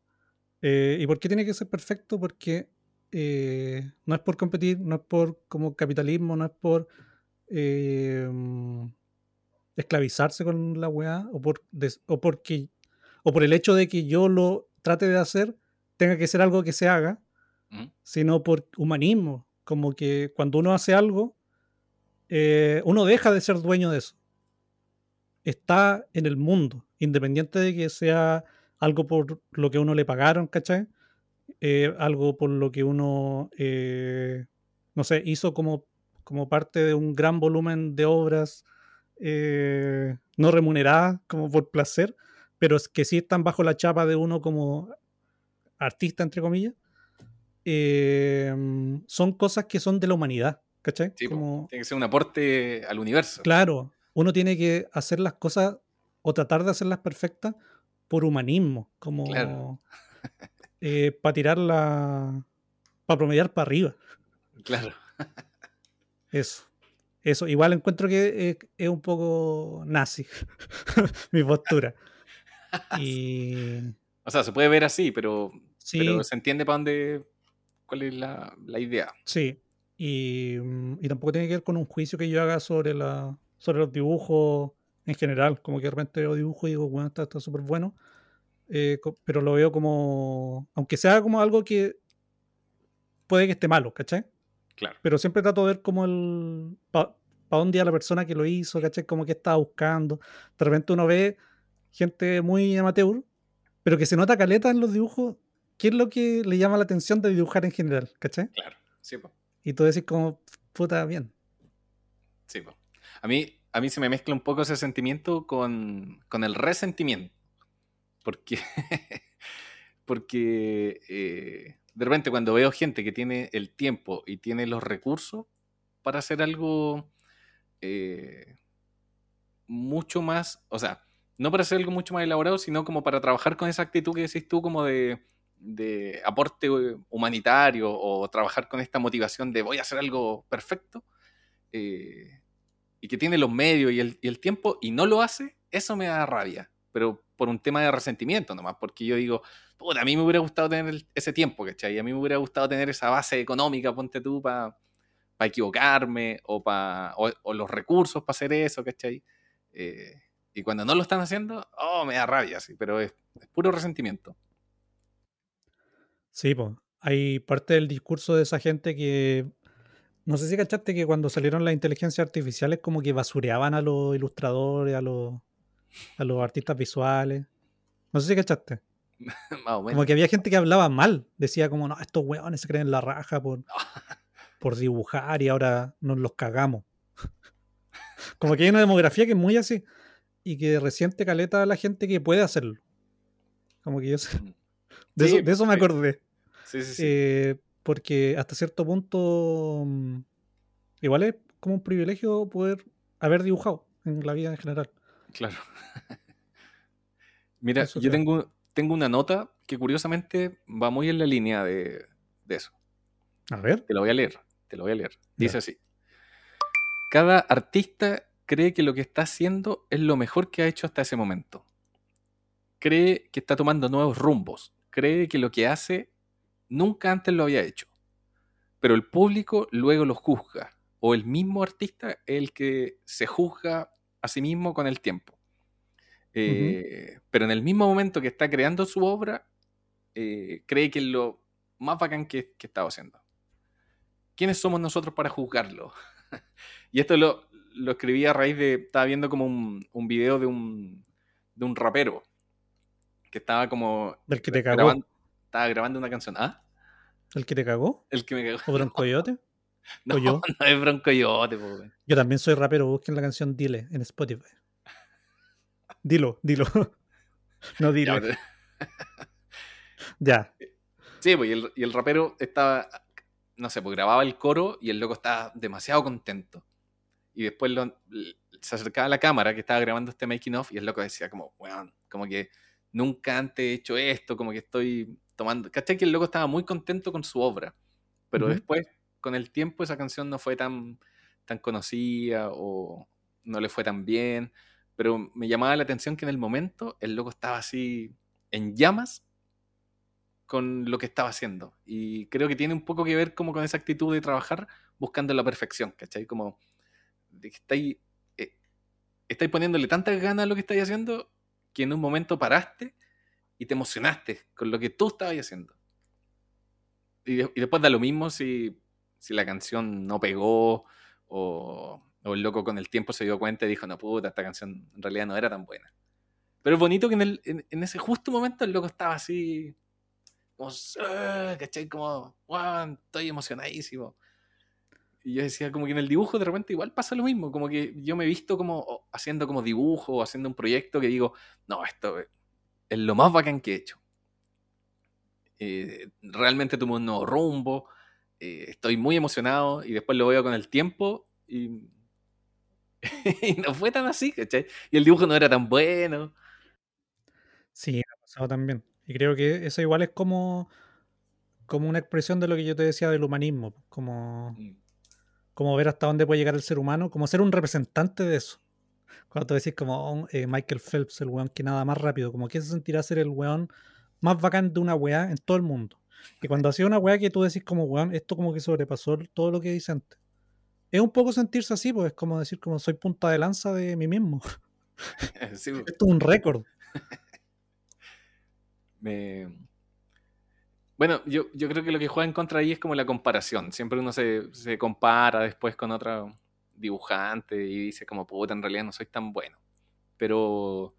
Eh, ¿Y por qué tiene que ser perfecto? Porque eh, no es por competir, no es por como capitalismo, no es por eh, esclavizarse con la weá, o por, o, porque, o por el hecho de que yo lo trate de hacer, tenga que ser algo que se haga, sino por humanismo, como que cuando uno hace algo, eh, uno deja de ser dueño de eso. Está en el mundo, independiente de que sea algo por lo que uno le pagaron, ¿cachai? Eh, algo por lo que uno, eh, no sé, hizo como, como parte de un gran volumen de obras eh, no remuneradas, como por placer, pero que sí están bajo la chapa de uno como artista, entre comillas, son cosas que son de la humanidad, ¿cachai? como, tiene que ser un aporte al universo. Claro, uno tiene que hacer las cosas o tratar de hacerlas perfectas por humanismo, como... Claro. eh, para tirarla, para promediar para arriba. Claro. Eso. Eso. Igual encuentro que es, un poco nazi mi postura. Y... O sea, se puede ver así, pero, pero se entiende para dónde, cuál es la, la idea. Sí. Y, y, tampoco tiene que ver con un juicio que yo haga sobre, la, sobre los dibujos en general. Como que de repente veo dibujos y digo, bueno, está súper bueno. Eh, pero lo veo como, aunque sea como algo que puede que esté malo, ¿cachai? Claro. Pero siempre trato de ver como el, para dónde iba la persona que lo hizo, ¿cachai? Como que estaba buscando. De repente uno ve gente muy amateur, pero que se nota caleta en los dibujos. ¿Qué es lo que le llama la atención de dibujar en general, ¿cachai? Claro, sí, Y tú decís como, puta, bien. Sí, A mí, a mí se me mezcla un poco ese sentimiento con, con el resentimiento. Porque, porque eh, de repente cuando veo gente que tiene el tiempo y tiene los recursos para hacer algo eh, mucho más, o sea, no para hacer algo mucho más elaborado, sino como para trabajar con esa actitud que decís tú, como de, aporte humanitario o trabajar con esta motivación de voy a hacer algo perfecto. Eh, y que tiene los medios y el, tiempo y no lo hace, eso me da rabia. Pero por un tema de resentimiento nomás, porque yo digo, a mí me hubiera gustado tener ese tiempo, ¿cachai? A mí me hubiera gustado tener esa base económica, ponte tú, para equivocarme o, para o, los recursos para hacer eso, ¿cachai? Eh, y cuando no lo están haciendo, oh, me da rabia, sí, pero es, puro resentimiento. Sí, pues. Hay parte del discurso de esa gente que. No sé si cachaste que cuando salieron las inteligencias artificiales, como que basureaban a los ilustradores, a los, a los artistas visuales. No sé si cachaste. Como que había gente que hablaba mal. Decía como, no, estos weones se creen la raja por, por dibujar y ahora nos los cagamos. como que hay una demografía que es muy así. Y que reciente caleta a la gente que puede hacerlo. Como que yo sé. Mm. De, eso, me acordé. Sí, sí, sí. Eh, porque hasta cierto punto. Mm, igual es como un privilegio poder haber dibujado en la vida en general. Claro. Mira, yo tengo, tengo una nota que curiosamente va muy en la línea de, eso. A ver. Te lo voy a leer, te lo voy a leer. Dice así. Cada artista cree que lo que está haciendo es lo mejor que ha hecho hasta ese momento. Cree que está tomando nuevos rumbos. Cree que lo que hace nunca antes lo había hecho. Pero el público luego lo juzga. O el mismo artista es el que se juzga a sí mismo con el tiempo. Eh, pero en el mismo momento que está creando su obra, eh, cree que es lo más bacán que, que estaba haciendo. ¿Quiénes somos nosotros para juzgarlo? y esto lo, lo, escribí a raíz de. Estaba viendo como un, un video de un, de un rapero que estaba como. ¿Del que te cagó? Grabando, estaba grabando una canción. ¿Ah? ¿El que te cagó? El que me cagó. ¿O Broncoyote? No, yo? no es Broncoyote. Yo también soy rapero. Busquen la canción Dile en Spotify. Dilo, dilo. No dilo. Ya. Sí, pues, y el, rapero estaba, no sé, pues grababa el coro y el loco estaba demasiado contento. Y después se acercaba a la cámara que estaba grabando este making of y el loco decía como, weón, como que nunca antes he hecho esto, como que estoy tomando... ¿Cachai? Que el loco estaba muy contento con su obra. Pero después, con el tiempo, esa canción no fue tan, tan conocida o no le fue tan bien pero me llamaba la atención que en el momento el loco estaba así en llamas con lo que estaba haciendo. Y creo que tiene un poco que ver como con esa actitud de trabajar buscando la perfección, ¿cachai? Como de que estáis, eh, poniéndole tantas ganas a lo que estáis haciendo que en un momento paraste y te emocionaste con lo que tú estabas haciendo. Y, y después da lo mismo si, si la canción no pegó o, o el loco con el tiempo se dio cuenta y dijo, no puta, esta canción en realidad no era tan buena. Pero es bonito que en, el, en, ese justo momento el loco estaba así, como, ah", ¿cachai? Como, wow, estoy emocionadísimo. Y yo decía, como que en el dibujo de repente igual pasa lo mismo, como que yo me he visto como haciendo como dibujo o haciendo un proyecto que digo, no, esto es lo más bacán que he hecho. Eh, realmente tuve un nuevo rumbo, eh, estoy muy emocionado y después lo veo con el tiempo y y no fue tan así, ¿cachai? Y el dibujo no era tan bueno. Sí, ha pasado también. Y creo que eso igual es como, como una expresión de lo que yo te decía del humanismo, como, mm. como ver hasta dónde puede llegar el ser humano, como ser un representante de eso. Cuando tú decís como oh, eh, Michael Phelps, el weón que nada más rápido, como que se sentirá ser el weón más bacán de una weá en todo el mundo. Y cuando hacía una weá que tú decís como weón, esto como que sobrepasó todo lo que dice antes es un poco sentirse así, pues es como decir, como soy punta de lanza de mí mismo. Pues. Esto es un récord. Bueno, yo, creo que lo que juega en contra ahí es como la comparación. Siempre uno se, compara después con otro dibujante y dice como, puta, en realidad no soy tan bueno. Pero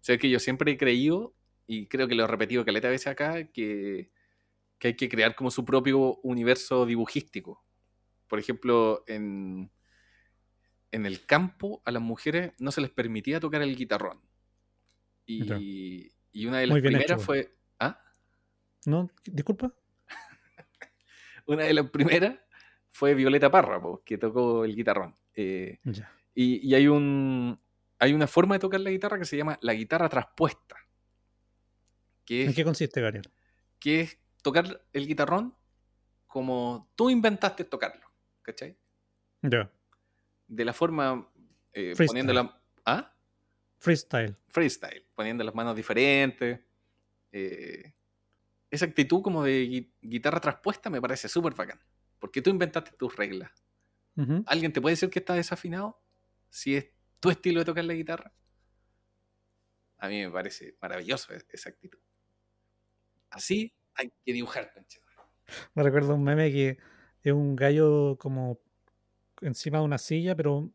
sé que yo siempre he creído, y creo que lo he repetido caleta veces acá, que, que hay que crear como su propio universo dibujístico por ejemplo, en, en el campo a las mujeres no se les permitía tocar el guitarrón. Y, y una de las primeras fue... ¿Ah? No, disculpa. una de las primeras fue Violeta Parra, que tocó el guitarrón. Eh, y, y, hay un, hay una forma de tocar la guitarra que se llama la guitarra traspuesta. ¿En qué consiste, Gabriel? Que es tocar el guitarrón como tú inventaste tocarlo, ¿cachai? Ya. De la forma eh, poniendo la... ¿Ah? Freestyle. Freestyle, poniendo las manos diferentes. Eh, esa actitud como de guitarra traspuesta me parece súper bacán. Porque tú inventaste tus reglas. ¿Alguien te puede decir que está desafinado? Si es tu estilo de tocar la guitarra. A mí me parece maravilloso e-, esa actitud. Así hay que dibujar, Me recuerdo un meme que es un gallo como encima de una silla, pero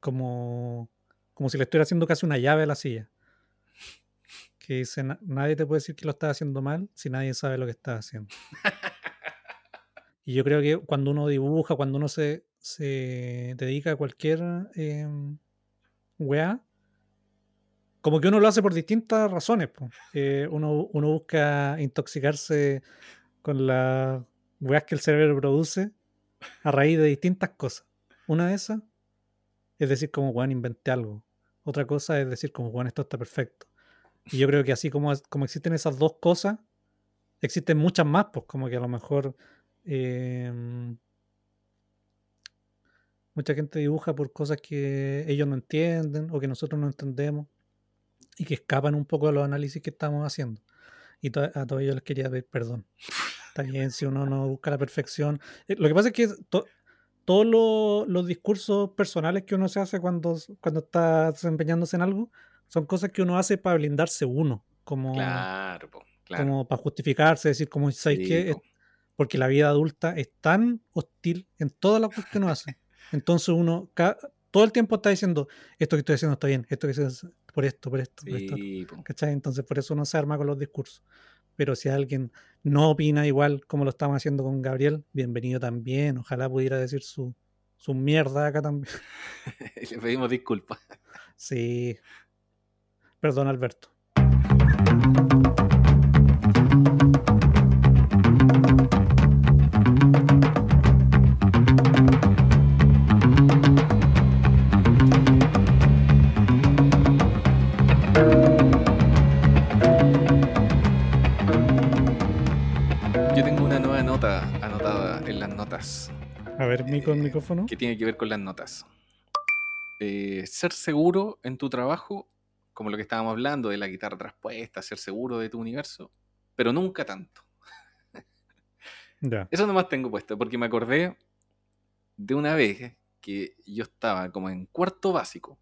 como, como si le estuviera haciendo casi una llave a la silla. Que dice, nadie te puede decir que lo estás haciendo mal si nadie sabe lo que estás haciendo. y yo creo que cuando uno dibuja, cuando uno se, se dedica a cualquier eh, weá, como que uno lo hace por distintas razones. Eh, uno, busca intoxicarse con las weas que el cerebro produce a raíz de distintas cosas. Una de esas es decir, como Juan inventé algo. Otra cosa es decir, como Juan, esto está perfecto. Y yo creo que así como, como existen esas dos cosas, existen muchas más, pues como que a lo mejor em, mucha gente dibuja por cosas que ellos no entienden o que nosotros no entendemos y que escapan un poco de los análisis que estamos haciendo. Y a todos ellos les quería pedir perdón. Está bien si uno no busca la perfección. Eh, lo que pasa es que todos los discursos personales que uno se hace cuando, cuando está desempeñándose en algo son cosas que uno hace para blindarse uno, como, claro, como para justificarse, decir, como, ¿sabes qué? Porque la vida adulta es tan hostil en todas las cosas que uno hace. Entonces uno todo el tiempo está diciendo, esto que estoy haciendo está bien, esto que estoy por esto, por esto, por esto. ¿Cachai? Entonces por eso uno se arma con los discursos pero si alguien no opina igual como lo estamos haciendo con Gabriel, bienvenido también. Ojalá pudiera decir su, su mierda acá también. Le pedimos disculpas. Sí. Perdón, Alberto. Mico el eh, micrófono. Que tiene que ver con las notas. Eh, ser seguro en tu trabajo, como lo que estábamos hablando de la guitarra traspuesta, ser seguro de tu universo, pero nunca tanto. Eso nomás tengo puesto, porque me acordé de una vez que yo estaba como en cuarto básico,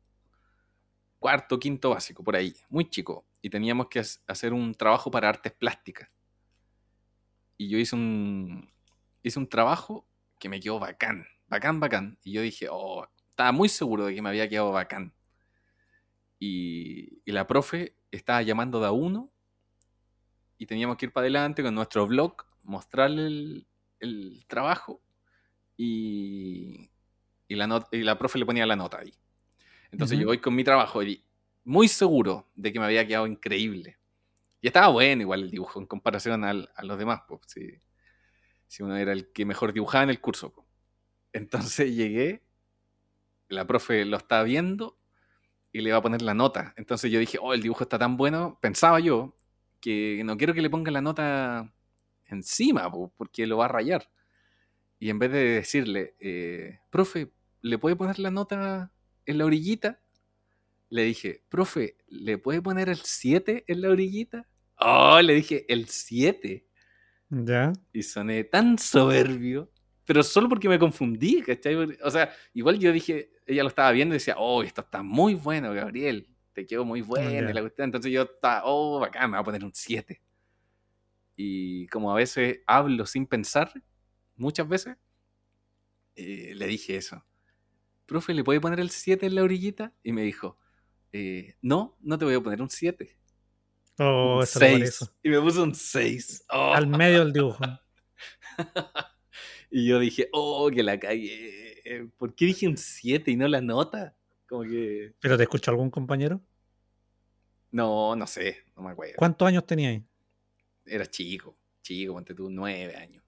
cuarto, quinto básico, por ahí, muy chico, y teníamos que hacer un trabajo para artes plásticas. Y yo hice un, hice un trabajo que me quedó bacán, bacán, bacán. Y yo dije, oh, estaba muy seguro de que me había quedado bacán. Y, la profe estaba llamando de a uno y teníamos que ir para adelante con nuestro blog, mostrarle el, trabajo y, y, la y la profe le ponía la nota ahí. Entonces yo voy con mi trabajo y muy seguro de que me había quedado increíble. Y estaba bueno igual el dibujo en comparación al, a los demás. Pues, sí si uno era el que mejor dibujaba en el curso. Entonces llegué, la profe lo estaba viendo y le iba a poner la nota. Entonces yo dije, oh, el dibujo está tan bueno, pensaba yo, que no quiero que le ponga la nota encima, porque lo va a rayar. Y en vez de decirle, eh, profe, ¿le puede poner la nota en la orillita? Le dije, profe, ¿le puede poner el 7 en la orillita? Oh, le dije, el 7. Ya. Y soné tan soberbio, pero solo porque me confundí, ¿cachai? O sea, igual yo dije, ella lo estaba viendo y decía, oh, esto está muy bueno, Gabriel, te quedó muy bueno. La Entonces yo estaba, oh, bacán, me voy a poner un 7. Y como a veces hablo sin pensar, muchas veces, eh, le dije eso. Profe, ¿le puede poner el 7 en la orillita? Y me dijo, eh, no, no te voy a poner un 7. Oh, eso Y me puso un 6. Al medio del dibujo. y yo dije, oh, que la cagué. ¿Por qué dije un 7 y no la nota? Como que... ¿Pero te escuchó algún compañero? No, no sé, no me acuerdo. ¿Cuántos años tenías? Era chico, chico, ponte tú, nueve años.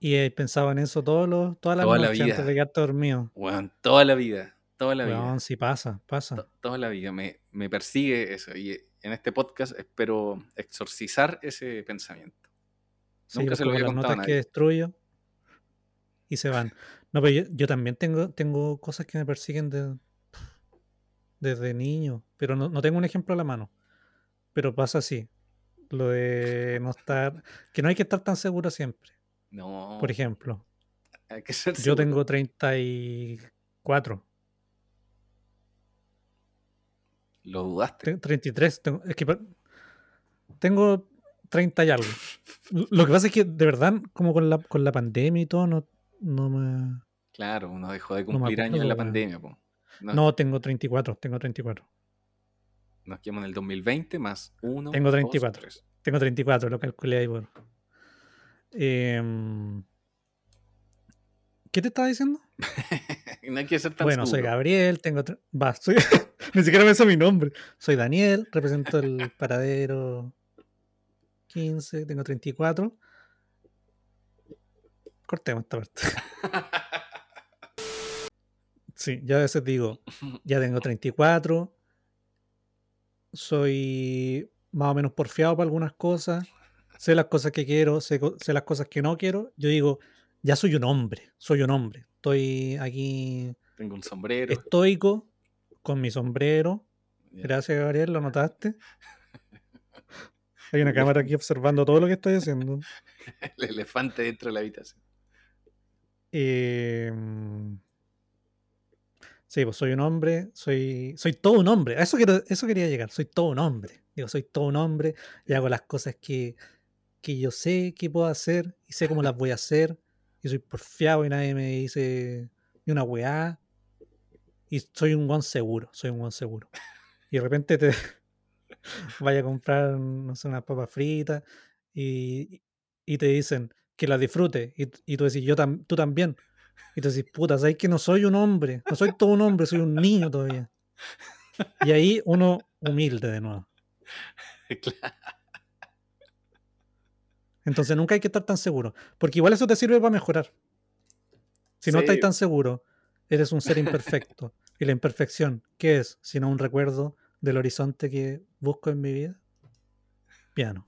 ¿Y pensaba en eso todos los, toda la toda noche la vida. antes de quedarte dormido? Bueno, toda la vida. toda la vida. sí pasa, pasa. toda la vida me, persigue eso. Y en este podcast espero exorcizar ese pensamiento. Nunca se lo había contado notas que destruyo y se van. No, pero yo, también tengo, tengo cosas que me persiguen desde niño, pero no, no tengo un ejemplo a la mano. Pero pasa así. Lo de no estar. Que no hay que estar tan seguro siempre. No. Por ejemplo. Hay que ser Yo tengo 34. ¿Lo dudaste? 33. Tengo, es que tengo 30 y algo. Lo que pasa es que, de verdad, como con la, con la pandemia y todo, no, no me. Claro, uno dejó de cumplir años en la pandemia. No, no, tengo 34. Tengo 34. Nos quedamos en el 2020 más uno. Tengo 34. tengo 34, lo calculé ahí por. Em, ¿Qué te estaba diciendo? no hay que ser tan Bueno, soy Gabriel, tengo. Va, soy... Ni siquiera me hizo mi nombre. Soy Daniel, represento el paradero 15, tengo 34. Cortemos esta parte. Sí, ya a veces digo, ya tengo 34, soy más o menos porfiado para algunas cosas, sé las cosas que quiero, sé, las cosas que no quiero. Yo digo, ya soy un hombre, soy un hombre. Estoy aquí. Tengo un sombrero. Estoico, con mi sombrero. Gracias, Gabriel, lo notaste. Hay una cámara aquí observando todo lo que estoy haciendo. El elefante dentro de la habitación. Eh, Sí, pues soy un hombre, soy, soy todo un hombre. A eso, eso quería llegar, soy todo un hombre. Digo, soy todo un hombre y hago las cosas que, que yo sé que puedo hacer y sé cómo las voy a hacer. Y soy porfiado y nadie me dice ni una weá. Y soy un buen seguro, soy un buen seguro. Y de repente te vaya a comprar, no sé, unas papas fritas y, y te dicen que las disfrutes. Y, y tú decís, yo tú también. Y te decís, puta, ¿sabes que no soy un hombre? No soy todo un hombre, soy un niño todavía. Y ahí uno humilde de nuevo. Entonces nunca hay que estar tan seguro. Porque igual eso te sirve para mejorar. Si no estás tan seguro, eres un ser imperfecto. ¿Y la imperfección qué es? Sino un recuerdo del horizonte que busco en mi vida. Piano.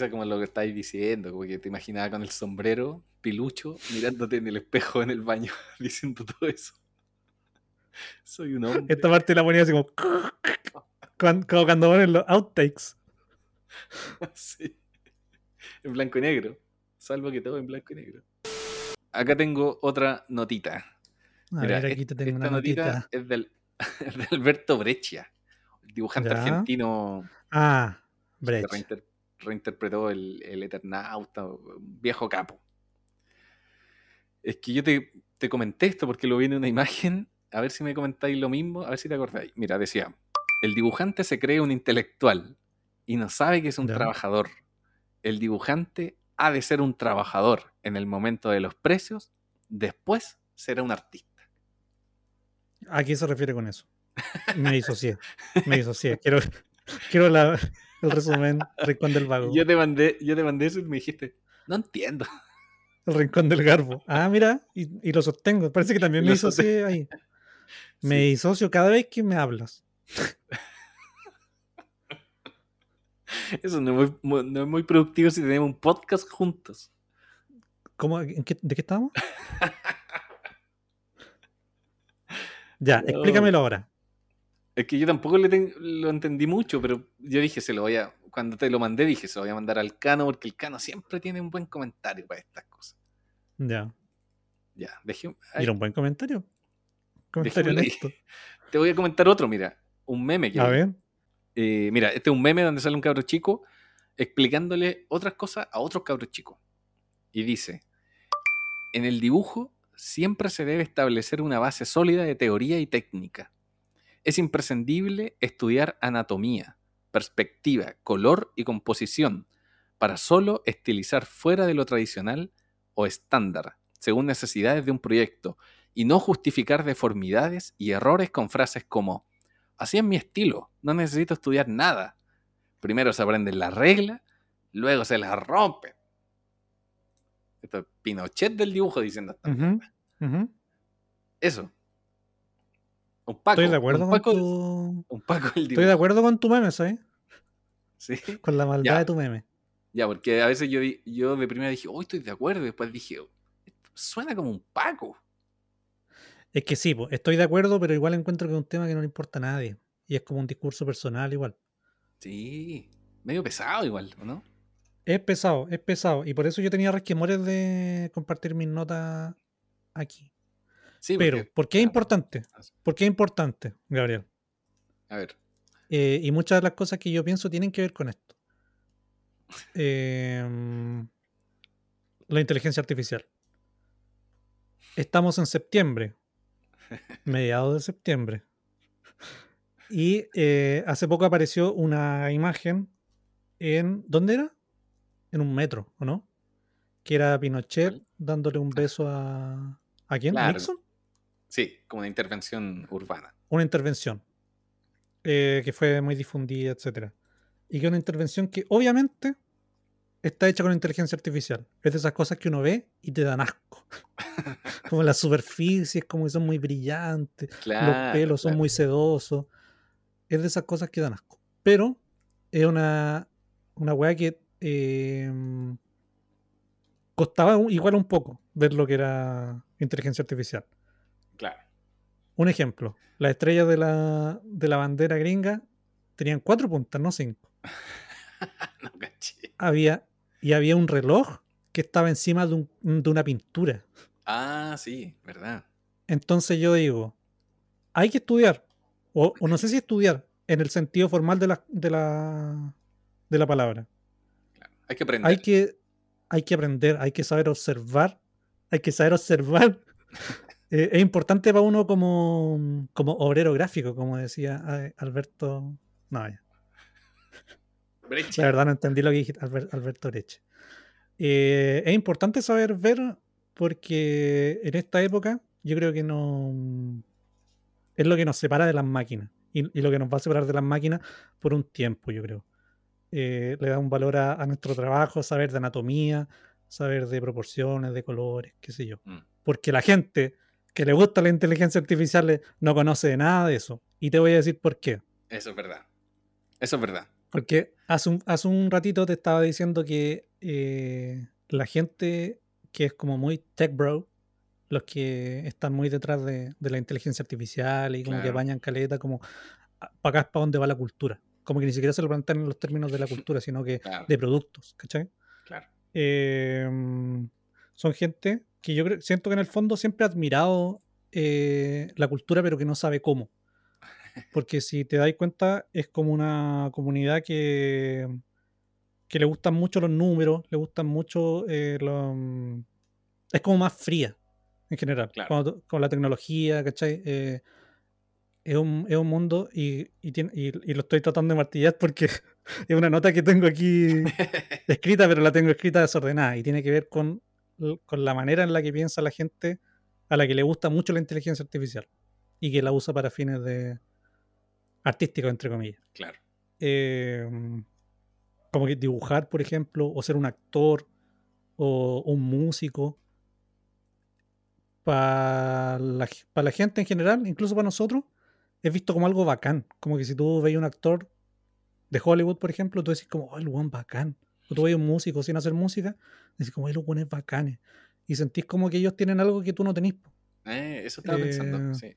Risa como lo que estáis diciendo, como que te imaginaba con el sombrero, pilucho, mirándote en el espejo en el baño, diciendo todo eso. Soy un hombre. Esta parte la ponía así como, como cuando ponen los outtakes. Sí. En blanco y negro. Salvo que todo en blanco y negro. Acá tengo otra notita. Mira, aquí te tengo esta notita. Es, del, de Alberto Breccia, el dibujante argentino. Ah, Breccia reinterpretó el, el Eternauta, un viejo capo. Es que yo te, te, comenté esto porque lo vi en una imagen, a ver si me comentáis lo mismo, a ver si te acordáis. Mira, decía, el dibujante se cree un intelectual y no sabe que es un trabajador. El dibujante ha de ser un trabajador en el momento de los precios, después será un artista. ¿A qué se refiere con eso? Me disocié, me disocié. Quiero, quiero la, el resumen, Rincón del Vago. Yo te mandé, yo te mandé eso y me dijiste, no entiendo. El Rincón del Garbo. Ah, mira, y, lo sostengo. Parece que también me disocio ahí. Me disocio cada vez que me hablas. Eso no es, muy, no es muy productivo si tenemos un podcast juntos. ¿Cómo? ¿De qué estamos? ya, explícamelo ahora. Es que yo tampoco le lo entendí mucho, pero yo dije, se lo voy a. Cuando te lo mandé, dije, se lo voy a mandar al Cano, porque el Cano siempre tiene un buen comentario para estas cosas. Ya. Ya, dejé. Era un buen comentario. Comentario honesto. Te voy a comentar otro, mira. Un meme que. A ver. Eh, mira, este es un meme donde sale un cabro chico explicándole otras cosas a otros cabros chicos. Y dice: En el dibujo siempre se debe establecer una base sólida de teoría y técnica es imprescindible estudiar anatomía, perspectiva, color y composición para solo estilizar fuera de lo tradicional o estándar según necesidades de un proyecto y no justificar deformidades y errores con frases como, así es mi estilo, no necesito estudiar nada. Primero se aprenden la regla, luego se las rompen. Esto es Pinochet del dibujo diciendo Eso. Un Paco. Estoy de acuerdo con tu... Un Paco Estoy de acuerdo con tu meme, ¿sabes? Sí. Con la maldad de tu meme. Ya, porque a veces yo, yo de primera dije, oh, estoy de acuerdo. Y después dije, suena como un Paco. Es que sí, estoy de acuerdo, pero igual encuentro que es un tema que no le importa a nadie. Y es como un discurso personal igual. Sí, medio pesado igual, no? Es pesado, es pesado. Y por eso yo tenía resquemores de compartir mis notas aquí. Sí, pero, ¿por qué es importante? ¿Por qué es importante, Gabriel? A ver. Eh, y muchas de las cosas que yo pienso tienen que ver con esto. Em, la inteligencia artificial. Estamos en septiembre, mediados de septiembre. Y eh, hace poco apareció una imagen en. ¿Dónde era? En un metro, ¿o no? Que era Pinochet dándole un beso a. ¿A quién? ¿A Nixon? Sí, como una intervención urbana. Una intervención. Eh, que fue muy difundida, etcétera. Y que es una intervención que obviamente está hecha con inteligencia artificial. Es de esas cosas que uno ve y te dan asco. como las superficies, como que son muy brillantes, los pelos son muy sedosos. Es de esas cosas que dan asco. Pero es una, una weá que em, costaba igual un poco ver lo que era inteligencia artificial. Claro. Un ejemplo, las estrellas de la, de la bandera gringa tenían cuatro puntas, no cinco. no caché. Había y había un reloj que estaba encima de, una pintura. Ah, sí, verdad. Entonces yo digo, hay que estudiar, o, no sé si estudiar en el sentido formal de la, de la, de la palabra. Hay que aprender. Hay que, hay que aprender, hay que saber observar, hay que saber observar. Eh, es importante para uno como, como obrero gráfico, como decía Alberto. No, ya. La verdad no entendí lo que dijiste, Alberto Breche. Eh, es importante saber ver porque en esta época yo creo que no es lo que nos separa de las máquinas y, lo que nos va a separar de las máquinas por un tiempo, yo creo. Eh, le da un valor a, nuestro trabajo, saber de anatomía, saber de proporciones, de colores, qué sé yo. Mm. Porque la gente que le gusta la inteligencia artificial no conoce de nada de eso. Y te voy a decir por qué. Eso es verdad. Eso es verdad. Porque hace un, hace un ratito te estaba diciendo que eh, la gente que es como muy tech bro, los que están muy detrás de, la inteligencia artificial y como que bañan caleta, como ah, para acá es para donde va la cultura. Como que ni siquiera se lo plantean en los términos de la cultura, sino que de productos, ¿cachai? Claro. Em, son gente que yo creo, siento que en el fondo siempre ha admirado eh, la cultura, pero que no sabe cómo. Porque si te das cuenta, es como una comunidad que, que le gustan mucho los números, le gustan mucho eh, mm, Es como más fría, en general, con, la tecnología, ¿cachai? Eh, es, un, es, un, mundo y, y, lo estoy tratando de martillar porque es una nota que tengo aquí escrita, pero la tengo escrita desordenada y tiene que ver con, con la manera en la que piensa la gente a la que le gusta mucho la inteligencia artificial y que la usa para fines de, artístico, entre comillas. Claro. Em, como que dibujar, por ejemplo, o ser un actor o un músico. Para la, la, gente en general, incluso para nosotros, es visto como algo bacán. Como que si tú veis un actor de Hollywood, por ejemplo, tú decís como, oh, el buen bacán. O tú veis un músico sin hacer música, decís como, el buen es bacán. Y sentís como que ellos tienen algo que tú no tenés. Eh, eso estaba pensando, eh, sí.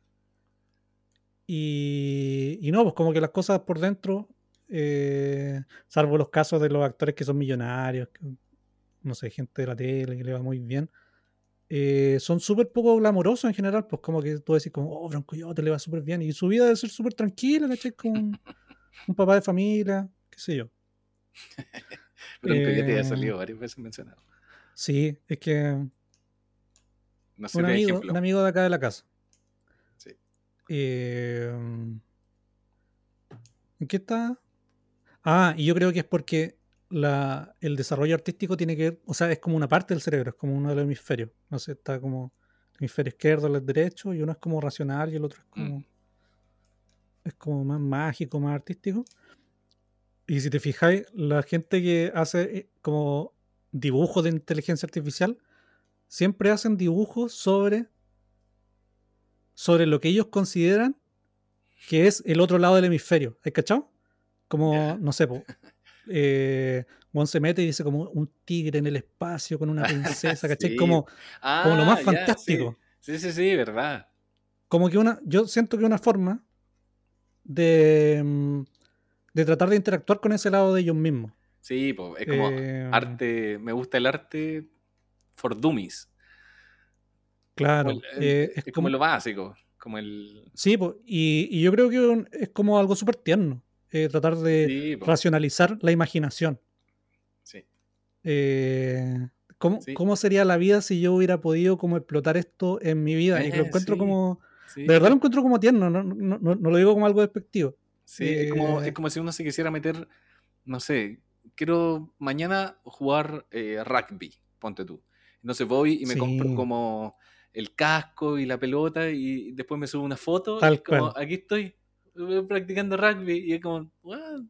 Y, no, pues como que las cosas por dentro, eh, salvo los casos de los actores que son millonarios, no sé, gente de la tele que le va muy bien, eh, son súper poco glamorosos en general, pues como que tú decís como, oh, Branco yo te le va súper bien, y su vida debe ser súper tranquila, ¿cachai? Con un, papá de familia, qué sé yo. Branco ya te había eh, salido varias veces mencionado. Sí, es que... No sé un, amigo, un amigo de acá de la casa. Em, ¿En qué está? Ah, y yo creo que es porque la, el desarrollo artístico tiene que ver, o sea, es como una parte del cerebro, es como uno de los hemisferios. No sé, está como el hemisferio izquierdo, el derecho, y uno es como racional y el otro es como. Mm. Es como más mágico, más artístico. Y si te fijáis, la gente que hace eh, como dibujos de inteligencia artificial, siempre hacen dibujos sobre, sobre lo que ellos consideran que es el otro lado del hemisferio. ¿Has cachado? Como, no sé, eh, Juan se mete y dice como un tigre en el espacio con una princesa, ¿cachai? Como, como, lo más ah, fantástico. Sí. sí, sí, verdad. Como que una, yo siento que una forma de, mm, de tratar de interactuar con ese lado de ellos mismos. Sí, pues, es como eh, arte, me gusta el arte for dummies. Claro. Eh, es, como, lo básico, como el... Sí, pues, y, yo creo que es como algo súper tierno, eh, tratar de racionalizar la imaginación. Sí. ¿cómo, sería la vida si yo hubiera podido como explotar esto en mi vida? Y lo encuentro como... De verdad lo encuentro como tierno, no, no, no, lo digo como algo despectivo. Sí, es, como, es como si uno se quisiera meter, no sé, quiero mañana jugar eh, rugby, ponte tú. Entonces voy y me compro como el casco y la pelota y después me subo una foto y como, aquí estoy eh, practicando rugby y es como,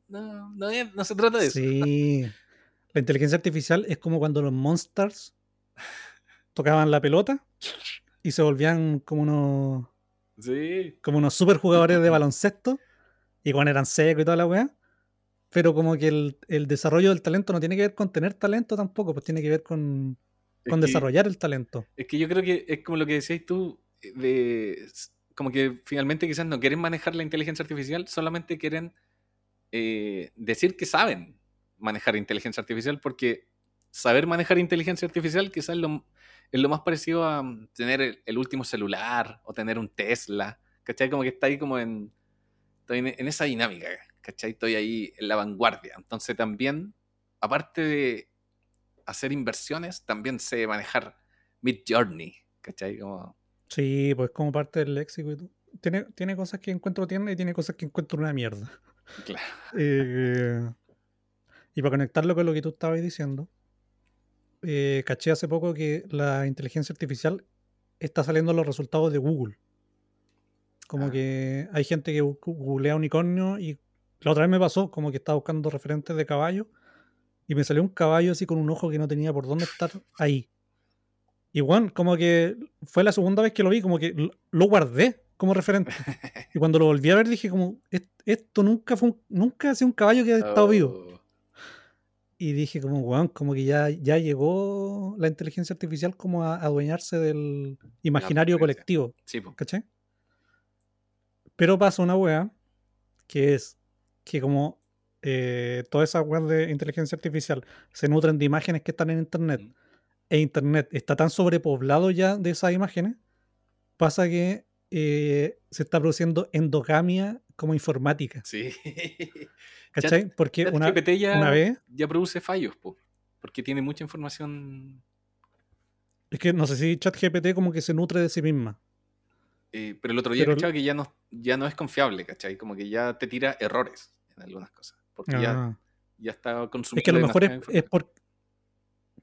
no, no, se trata de eso. Sí, la inteligencia artificial es como cuando los monsters tocaban la pelota y se volvían como unos, sí. como unos super jugadores de baloncesto y cuando eran secos y toda la weá pero como que el, desarrollo del talento no tiene que ver con tener talento tampoco, pues tiene que ver con, desarrollar el talento. Es que yo creo que es como lo que decías tú, de como que finalmente quizás no quieren manejar la inteligencia artificial, solamente quieren eh, decir que saben manejar inteligencia artificial, porque saber manejar inteligencia artificial quizás es lo, es lo más parecido a mm, tener el, último celular o tener un Tesla, ¿cachai? Como que está ahí como en, en, en esa dinámica. ¿cachai? Estoy ahí en la vanguardia. Entonces también, aparte de hacer inversiones, también sé manejar Mid Journey, ¿cachai? Como... Sí, pues como parte del léxico. Tiene, tiene cosas que encuentro tierna y tiene cosas que encuentro una mierda. Claro. Eh, y para conectarlo con lo que tú estabas diciendo, eh, caché hace poco que la inteligencia artificial está saliendo los resultados de Google. Como ah. que hay gente que googlea unicornio y la otra vez me pasó como que estaba buscando referentes de caballo y me salió un caballo así con un ojo que no tenía por dónde estar ahí. Y bueno, como que fue la segunda vez que lo vi, como que lo guardé como referente. Y cuando lo volví a ver dije como, esto nunca fue nunca ha sido un caballo que ha estado vivo. Oh. Y dije como, bueno, como que ya, ya llegó la inteligencia artificial como a adueñarse del imaginario colectivo. Sí, ¿Caché? Pero pasa una wea que es que como eh, todas esas webs de inteligencia artificial se nutren de imágenes que están en Internet, e Internet está tan sobrepoblado ya de esas imágenes, pasa que eh, se está produciendo endogamia como informática. Sí. ¿Cachai? porque una, ya, vez... Ya produce fallos, porque tiene mucha información... Es que no sé si ChatGPT como que se nutre de sí misma. Eh, pero el otro día, he Que ya no, ya no es confiable, ¿cachai? Como que ya te tira errores en algunas cosas. Porque ya, ah. ya está consumiendo. Es que a lo mejor es, por.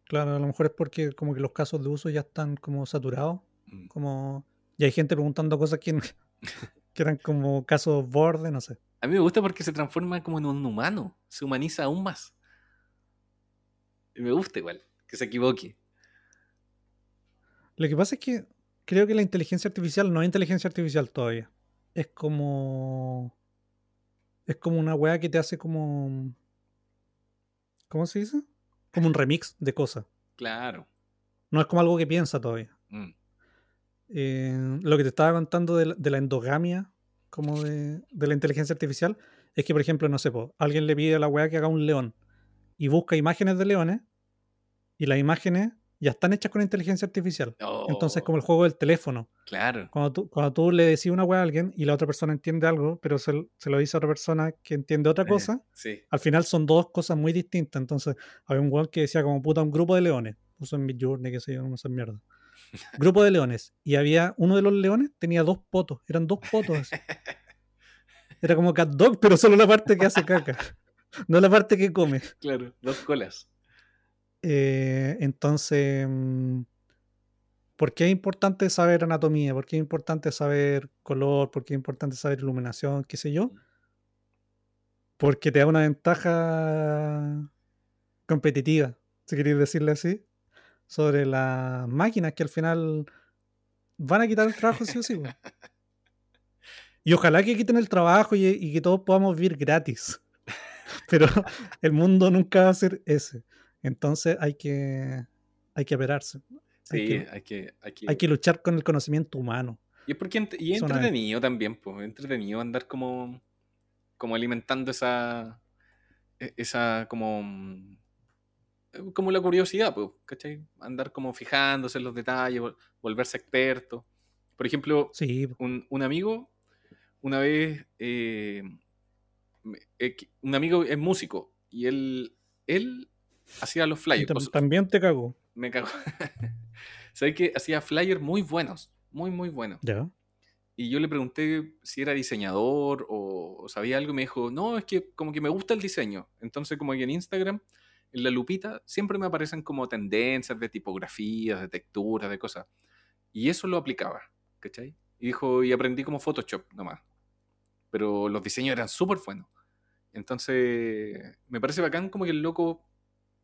Claro, a lo mejor es porque como que los casos de uso ya están como saturados. Mm. Como. Y hay gente preguntando cosas que, que eran como casos borde, no sé. A mí me gusta porque se transforma como en un humano. Se humaniza aún más. Y me gusta igual, que se equivoque. Lo que pasa es que creo que la inteligencia artificial no es inteligencia artificial todavía. Es como. Es como una weá que te hace como. ¿Cómo se dice? Como un remix de cosas. Claro. No es como algo que piensa todavía. Mm. Eh, lo que te estaba contando de la, endogamia, como de, la inteligencia artificial, es que, por ejemplo, no sé, alguien le pide a la weá que haga un león y busca imágenes de leones y las imágenes ya están hechas con inteligencia artificial. Entonces, como el juego del teléfono. Claro. Cuando tú, cuando tú le decís una weá a alguien y la otra persona entiende algo, pero se, lo dice a otra persona que entiende otra cosa, al final son dos cosas muy distintas. Entonces, había un weón que decía como puta un grupo de leones. Puso en Midjourney, que se yo, no sé mierda. grupo de leones. Y había uno de los leones, tenía dos potos. Eran dos potos. Era como cat dog, pero solo la parte que hace caca. no la parte que come. Claro, dos colas. Eh, entonces, mm, ¿por qué es importante saber anatomía? ¿Por qué es importante saber color? ¿Por qué es importante saber iluminación? ¿Qué sé yo? Porque te da una ventaja competitiva, si queréis decirle así, sobre las máquinas que al final van a quitar el trabajo sí o sí. Y ojalá que quiten el trabajo y, que todos podamos vivir gratis. Pero el mundo nunca va a ser ese. Entonces hay que, hay que operarse. Sí, hay que, hay que, luchar con el conocimiento humano. Y es porque y es entretenido también, pues, entretenido andar como, como alimentando esa, e, esa como, como la curiosidad, pues, ¿cachai? Andar como fijándose en los detalles, volverse experto. Por ejemplo, sí. un, un amigo una vez, eh, eh, un amigo es músico y él, él hacía los flyers. también te cagó. Me cagó. Sabes que hacía flyers muy buenos, muy, muy buenos. Ya. Y yo le pregunté si era diseñador o, sabía algo y me dijo, no, es que como que me gusta el diseño. Entonces como que en Instagram, en la lupita, siempre me aparecen como tendencias de tipografías, de texturas, de cosas. Y eso lo aplicaba, ¿cachai? Y dijo, y aprendí como Photoshop nomás pero los diseños eran súper buenos. Entonces, me parece bacán como que el loco,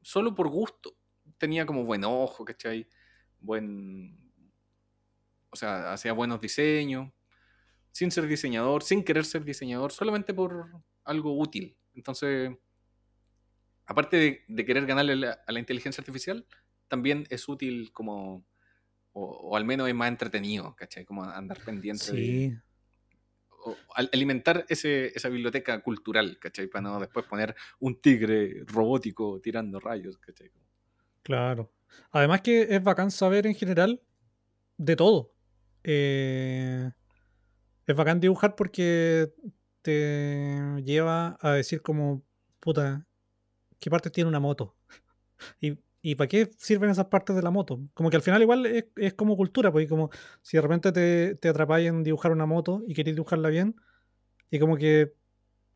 solo por gusto, tenía como buen ojo, ¿cachai? Buen... O sea, hacía buenos diseños, sin ser diseñador, sin querer ser diseñador, solamente por algo útil. Entonces, aparte de, querer ganarle a la inteligencia artificial, también es útil como, o, al menos es más entretenido, ¿cachai? Como andar pendiente sí alimentar esa biblioteca cultural, ¿cachai? Para no después poner un tigre robótico tirando rayos, ¿cachai? Claro. Además que es bacán saber en general de todo. Eh, es bacán dibujar porque te lleva a decir como, puta, ¿qué parte tiene una moto? Y ¿Y para qué sirven esas partes de la moto? Como que al final igual es, como cultura, porque como si de repente te, te atrapáis en dibujar una moto y queréis dibujarla bien, y como que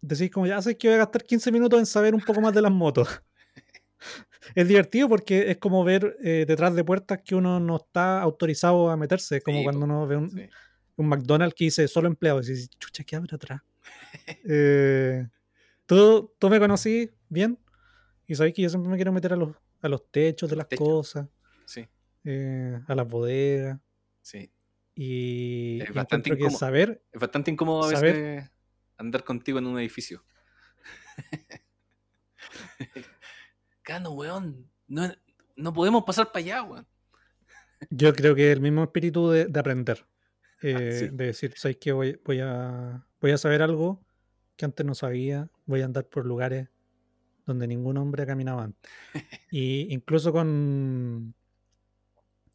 decís como ya sé que voy a gastar 15 minutos en saber un poco más de las motos. es divertido porque es como ver eh, detrás de puertas que uno no está autorizado a meterse. Es como cuando uno ve un, McDonald's que dice solo empleados y dices, chucha, ¿qué abre atrás? Eh, ¿tú, tú me conocí bien y sabéis que yo siempre me quiero meter a los a los techos de las cosas, sí. Eh, a las bodegas. Sí. Y es bastante incómodo. saber. Es bastante incómodo a veces andar contigo en un edificio. Cano, weón. No, no podemos pasar para allá, weón. Yo creo que el mismo espíritu de, aprender. Ah, eh, de decir, ¿sabes qué? Voy, voy, a, voy a saber algo que antes no sabía. Voy a andar por lugares donde ningún hombre ha caminado antes. y incluso con,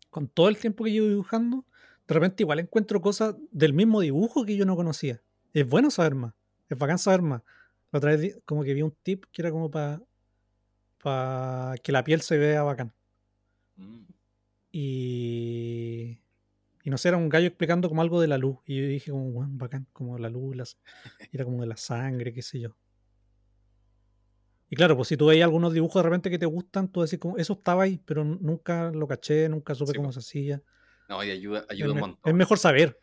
con todo el tiempo que llevo dibujando, de repente igual encuentro cosas del mismo dibujo que yo no conocía. Es bueno saber más, es bacán saber más. La otra vez como que vi un tip que era como para para que la piel se vea bacán. Mm. Y, y no sé, era un gallo explicando como algo de la luz. Y yo dije como, bueno, bacán, como la luz, las, era como de la sangre, qué sé yo. Y claro, pues si tú veis algunos dibujos de repente que te gustan, tú decís como, eso estaba ahí, pero nunca lo caché, nunca supe cómo se hacía. No, y ayuda, ayuda un montón. Es mejor saber.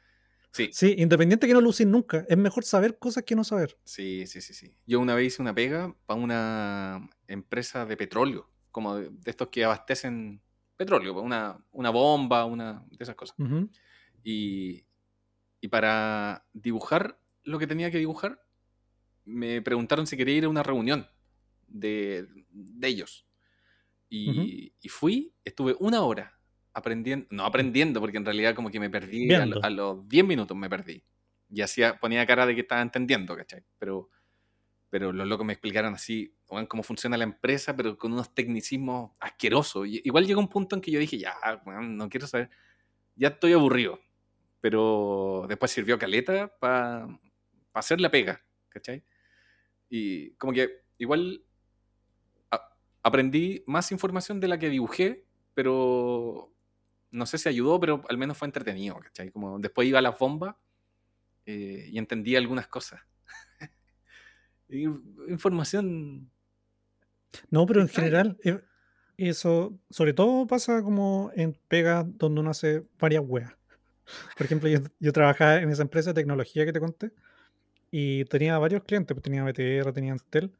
Sí. Sí, independiente que no lucís nunca, es mejor saber cosas que no saber. Sí, sí, sí, sí. Yo una vez hice una pega para una empresa de petróleo, como de, estos que abastecen petróleo, una, una bomba, una de esas cosas. y, y para dibujar lo que tenía que dibujar, me preguntaron si quería ir a una reunión de, ellos. Y, fui, estuve una hora aprendiendo, no aprendiendo, porque en realidad como que me perdí, a, los 10 minutos me perdí. Y hacía, ponía cara de que estaba entendiendo, ¿cachai? Pero, pero los locos me explicaron así, cómo funciona la empresa, pero con unos tecnicismos asquerosos. Y, igual llegó un punto en que yo dije, ya, no quiero saber, ya estoy aburrido. Pero después sirvió caleta para hacer la pega, ¿cachai? Y como que igual aprendí más información de la que dibujé, pero no sé si ayudó, pero al menos fue entretenido, ¿cachai? Como después iba a las bombas eh, y entendí algunas cosas. Información. No, pero en general, eh, eso, sobre todo pasa como en pegas donde uno hace varias weas. Por ejemplo, yo, trabajaba en esa empresa de tecnología que te conté y tenía varios clientes, pues tenía BTR, tenía Entel,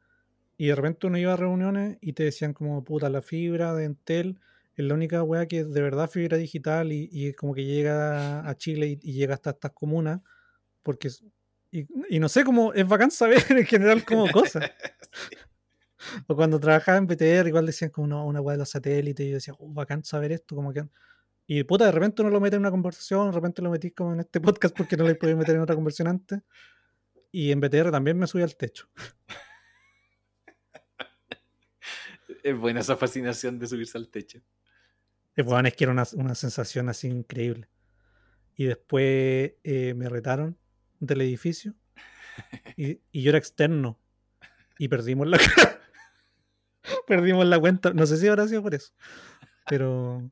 y de repente uno iba a reuniones y te decían como, puta, la fibra de Entel es la única wea que es de verdad fibra digital y, y como que llega a Chile y, llega hasta estas comunas, porque, y, y, no sé, cómo es bacán saber en general como cosas. O cuando trabajaba en BTR, igual decían como una, una weá de los satélites, y yo decía, oh, bacán saber esto, como que. Y puta, de repente uno lo mete en una conversación, de repente lo metís como en este podcast porque no lo podía meter en otra conversación antes. Y en BTR también me subí al techo. Es buena esa fascinación de subirse al techo. Es bueno, es que era una, una sensación así increíble. Y después eh, me retaron del edificio y, y, yo era externo y perdimos la perdimos la cuenta. No sé si habrá sido por eso. Pero.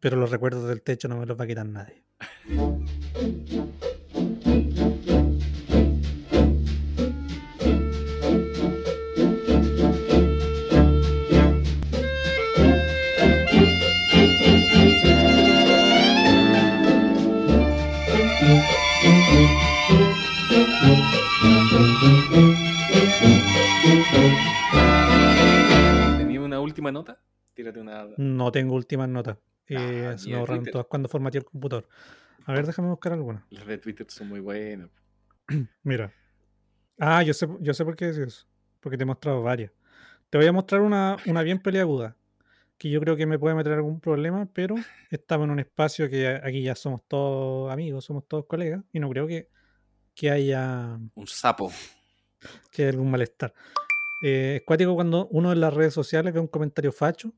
Pero los recuerdos del techo no me los va a quitar nadie. nota? Tírate una. No tengo últimas notas. Eh, se me ahorraron todas cuando formateé el computador. A ver, déjame buscar alguna. Las de Twitter son muy buenas. Mira. Ah, yo sé, yo sé por qué es eso. Porque te he mostrado varias. Te voy a mostrar una, una bien peleaguda. Que yo creo que me puede meter algún problema, pero estamos en un espacio que aquí ya somos todos amigos, somos todos colegas. Y no creo que, que haya. Un sapo. Que haya algún malestar. Eh, es cuático cuando uno en las redes sociales ve un comentario facho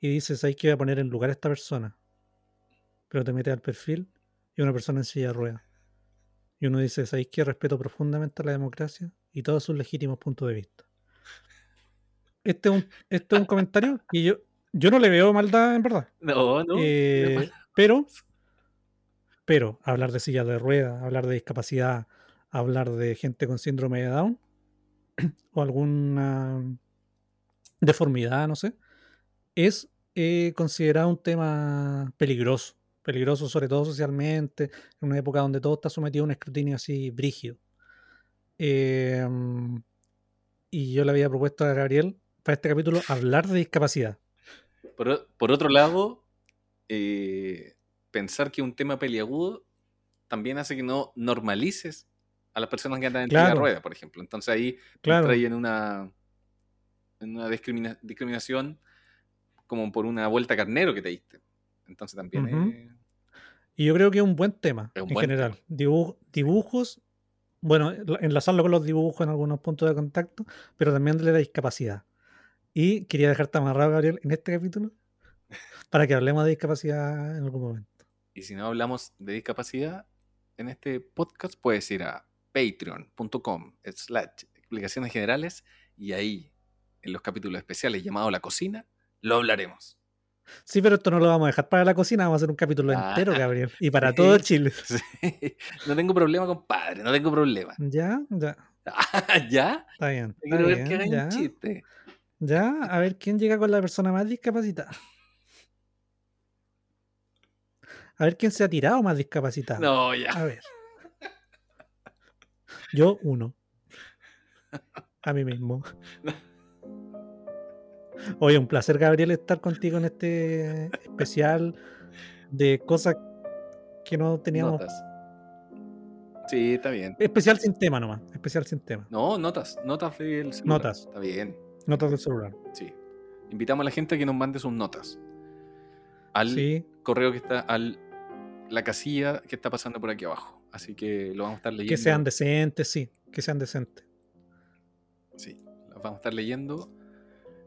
y dices, hay que poner en lugar a esta persona. Pero te metes al perfil y una persona en silla de ruedas. Y uno dice, ¿sabéis que respeto profundamente la democracia y todos sus legítimos puntos de vista? Este es un, este es un comentario y yo, yo no le veo maldad en verdad. No, no. Eh, pero, pero hablar de silla de ruedas, hablar de discapacidad, hablar de gente con síndrome de Down, o alguna deformidad, no sé, es eh, considerado un tema peligroso, peligroso sobre todo socialmente, en una época donde todo está sometido a un escrutinio así brígido. Em, y yo le había propuesto a Gabriel para este capítulo hablar de discapacidad. Por, otro lado, eh, pensar que un tema peliagudo también hace que no normalices a las personas que andan en la rueda, por ejemplo. Entonces ahí claro. en una, en una discriminación como por una vuelta carnero que te diste. Entonces también Y yo creo que es un buen tema en general. dibujos, bueno, enlazarlo con los dibujos en algunos puntos de contacto, pero también de la discapacidad. Y quería dejarte amarrado, Gabriel, en este capítulo para que hablemos de discapacidad en algún momento. Y si no hablamos de discapacidad en este podcast, puedes ir a patreon.com slash explicaciones generales y ahí en los capítulos especiales llamados La Cocina lo hablaremos. Sí, pero esto no lo vamos a dejar para la cocina, vamos a hacer un capítulo ah, entero, Gabriel. Y para todo Chile. No tengo problema, compadre, no tengo problema. Ya, ya. ¿Ya? Está bien. Quiero ver que ya. un chiste. Ya, a ver quién llega con la persona más discapacitada. A ver quién se ha tirado más discapacitada. No, ya. A ver. Yo, uno. A mí mismo. Oye, un placer, Gabriel, estar contigo en este especial de cosas que no teníamos. Notas. Sí, está bien. Especial sin tema nomás. Especial sin tema. No, notas. Notas del celular. Notas. Está bien. Notas del celular. Sí. Invitamos a la gente a que nos mande sus notas. Al correo que está, al la casilla que está pasando por aquí abajo. Así que lo vamos a estar leyendo. Que sean decentes, sí, que sean decentes. Sí, lo vamos a estar leyendo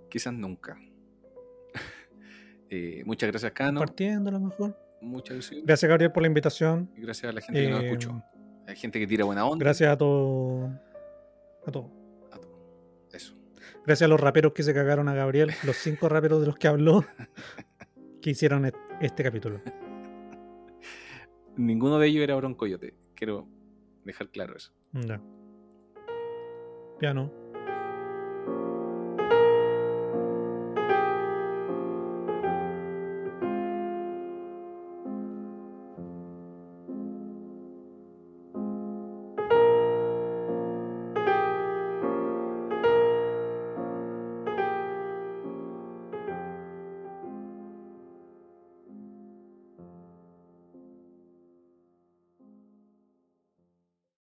quizás nunca. Eh, muchas gracias, Cano. Compartiendo a lo mejor. Muchas gracias. Gracias, Gabriel, por la invitación. Y gracias a la gente que nos escuchó. Eh, Hay gente que tira buena onda. Gracias a todos. A todos. A todos. Eso. Gracias a los raperos que se cagaron a Gabriel, los cinco raperos de los que habló, que hicieron este capítulo. Ninguno de ellos era Coyote. Quiero dejar claro eso. No. Piano.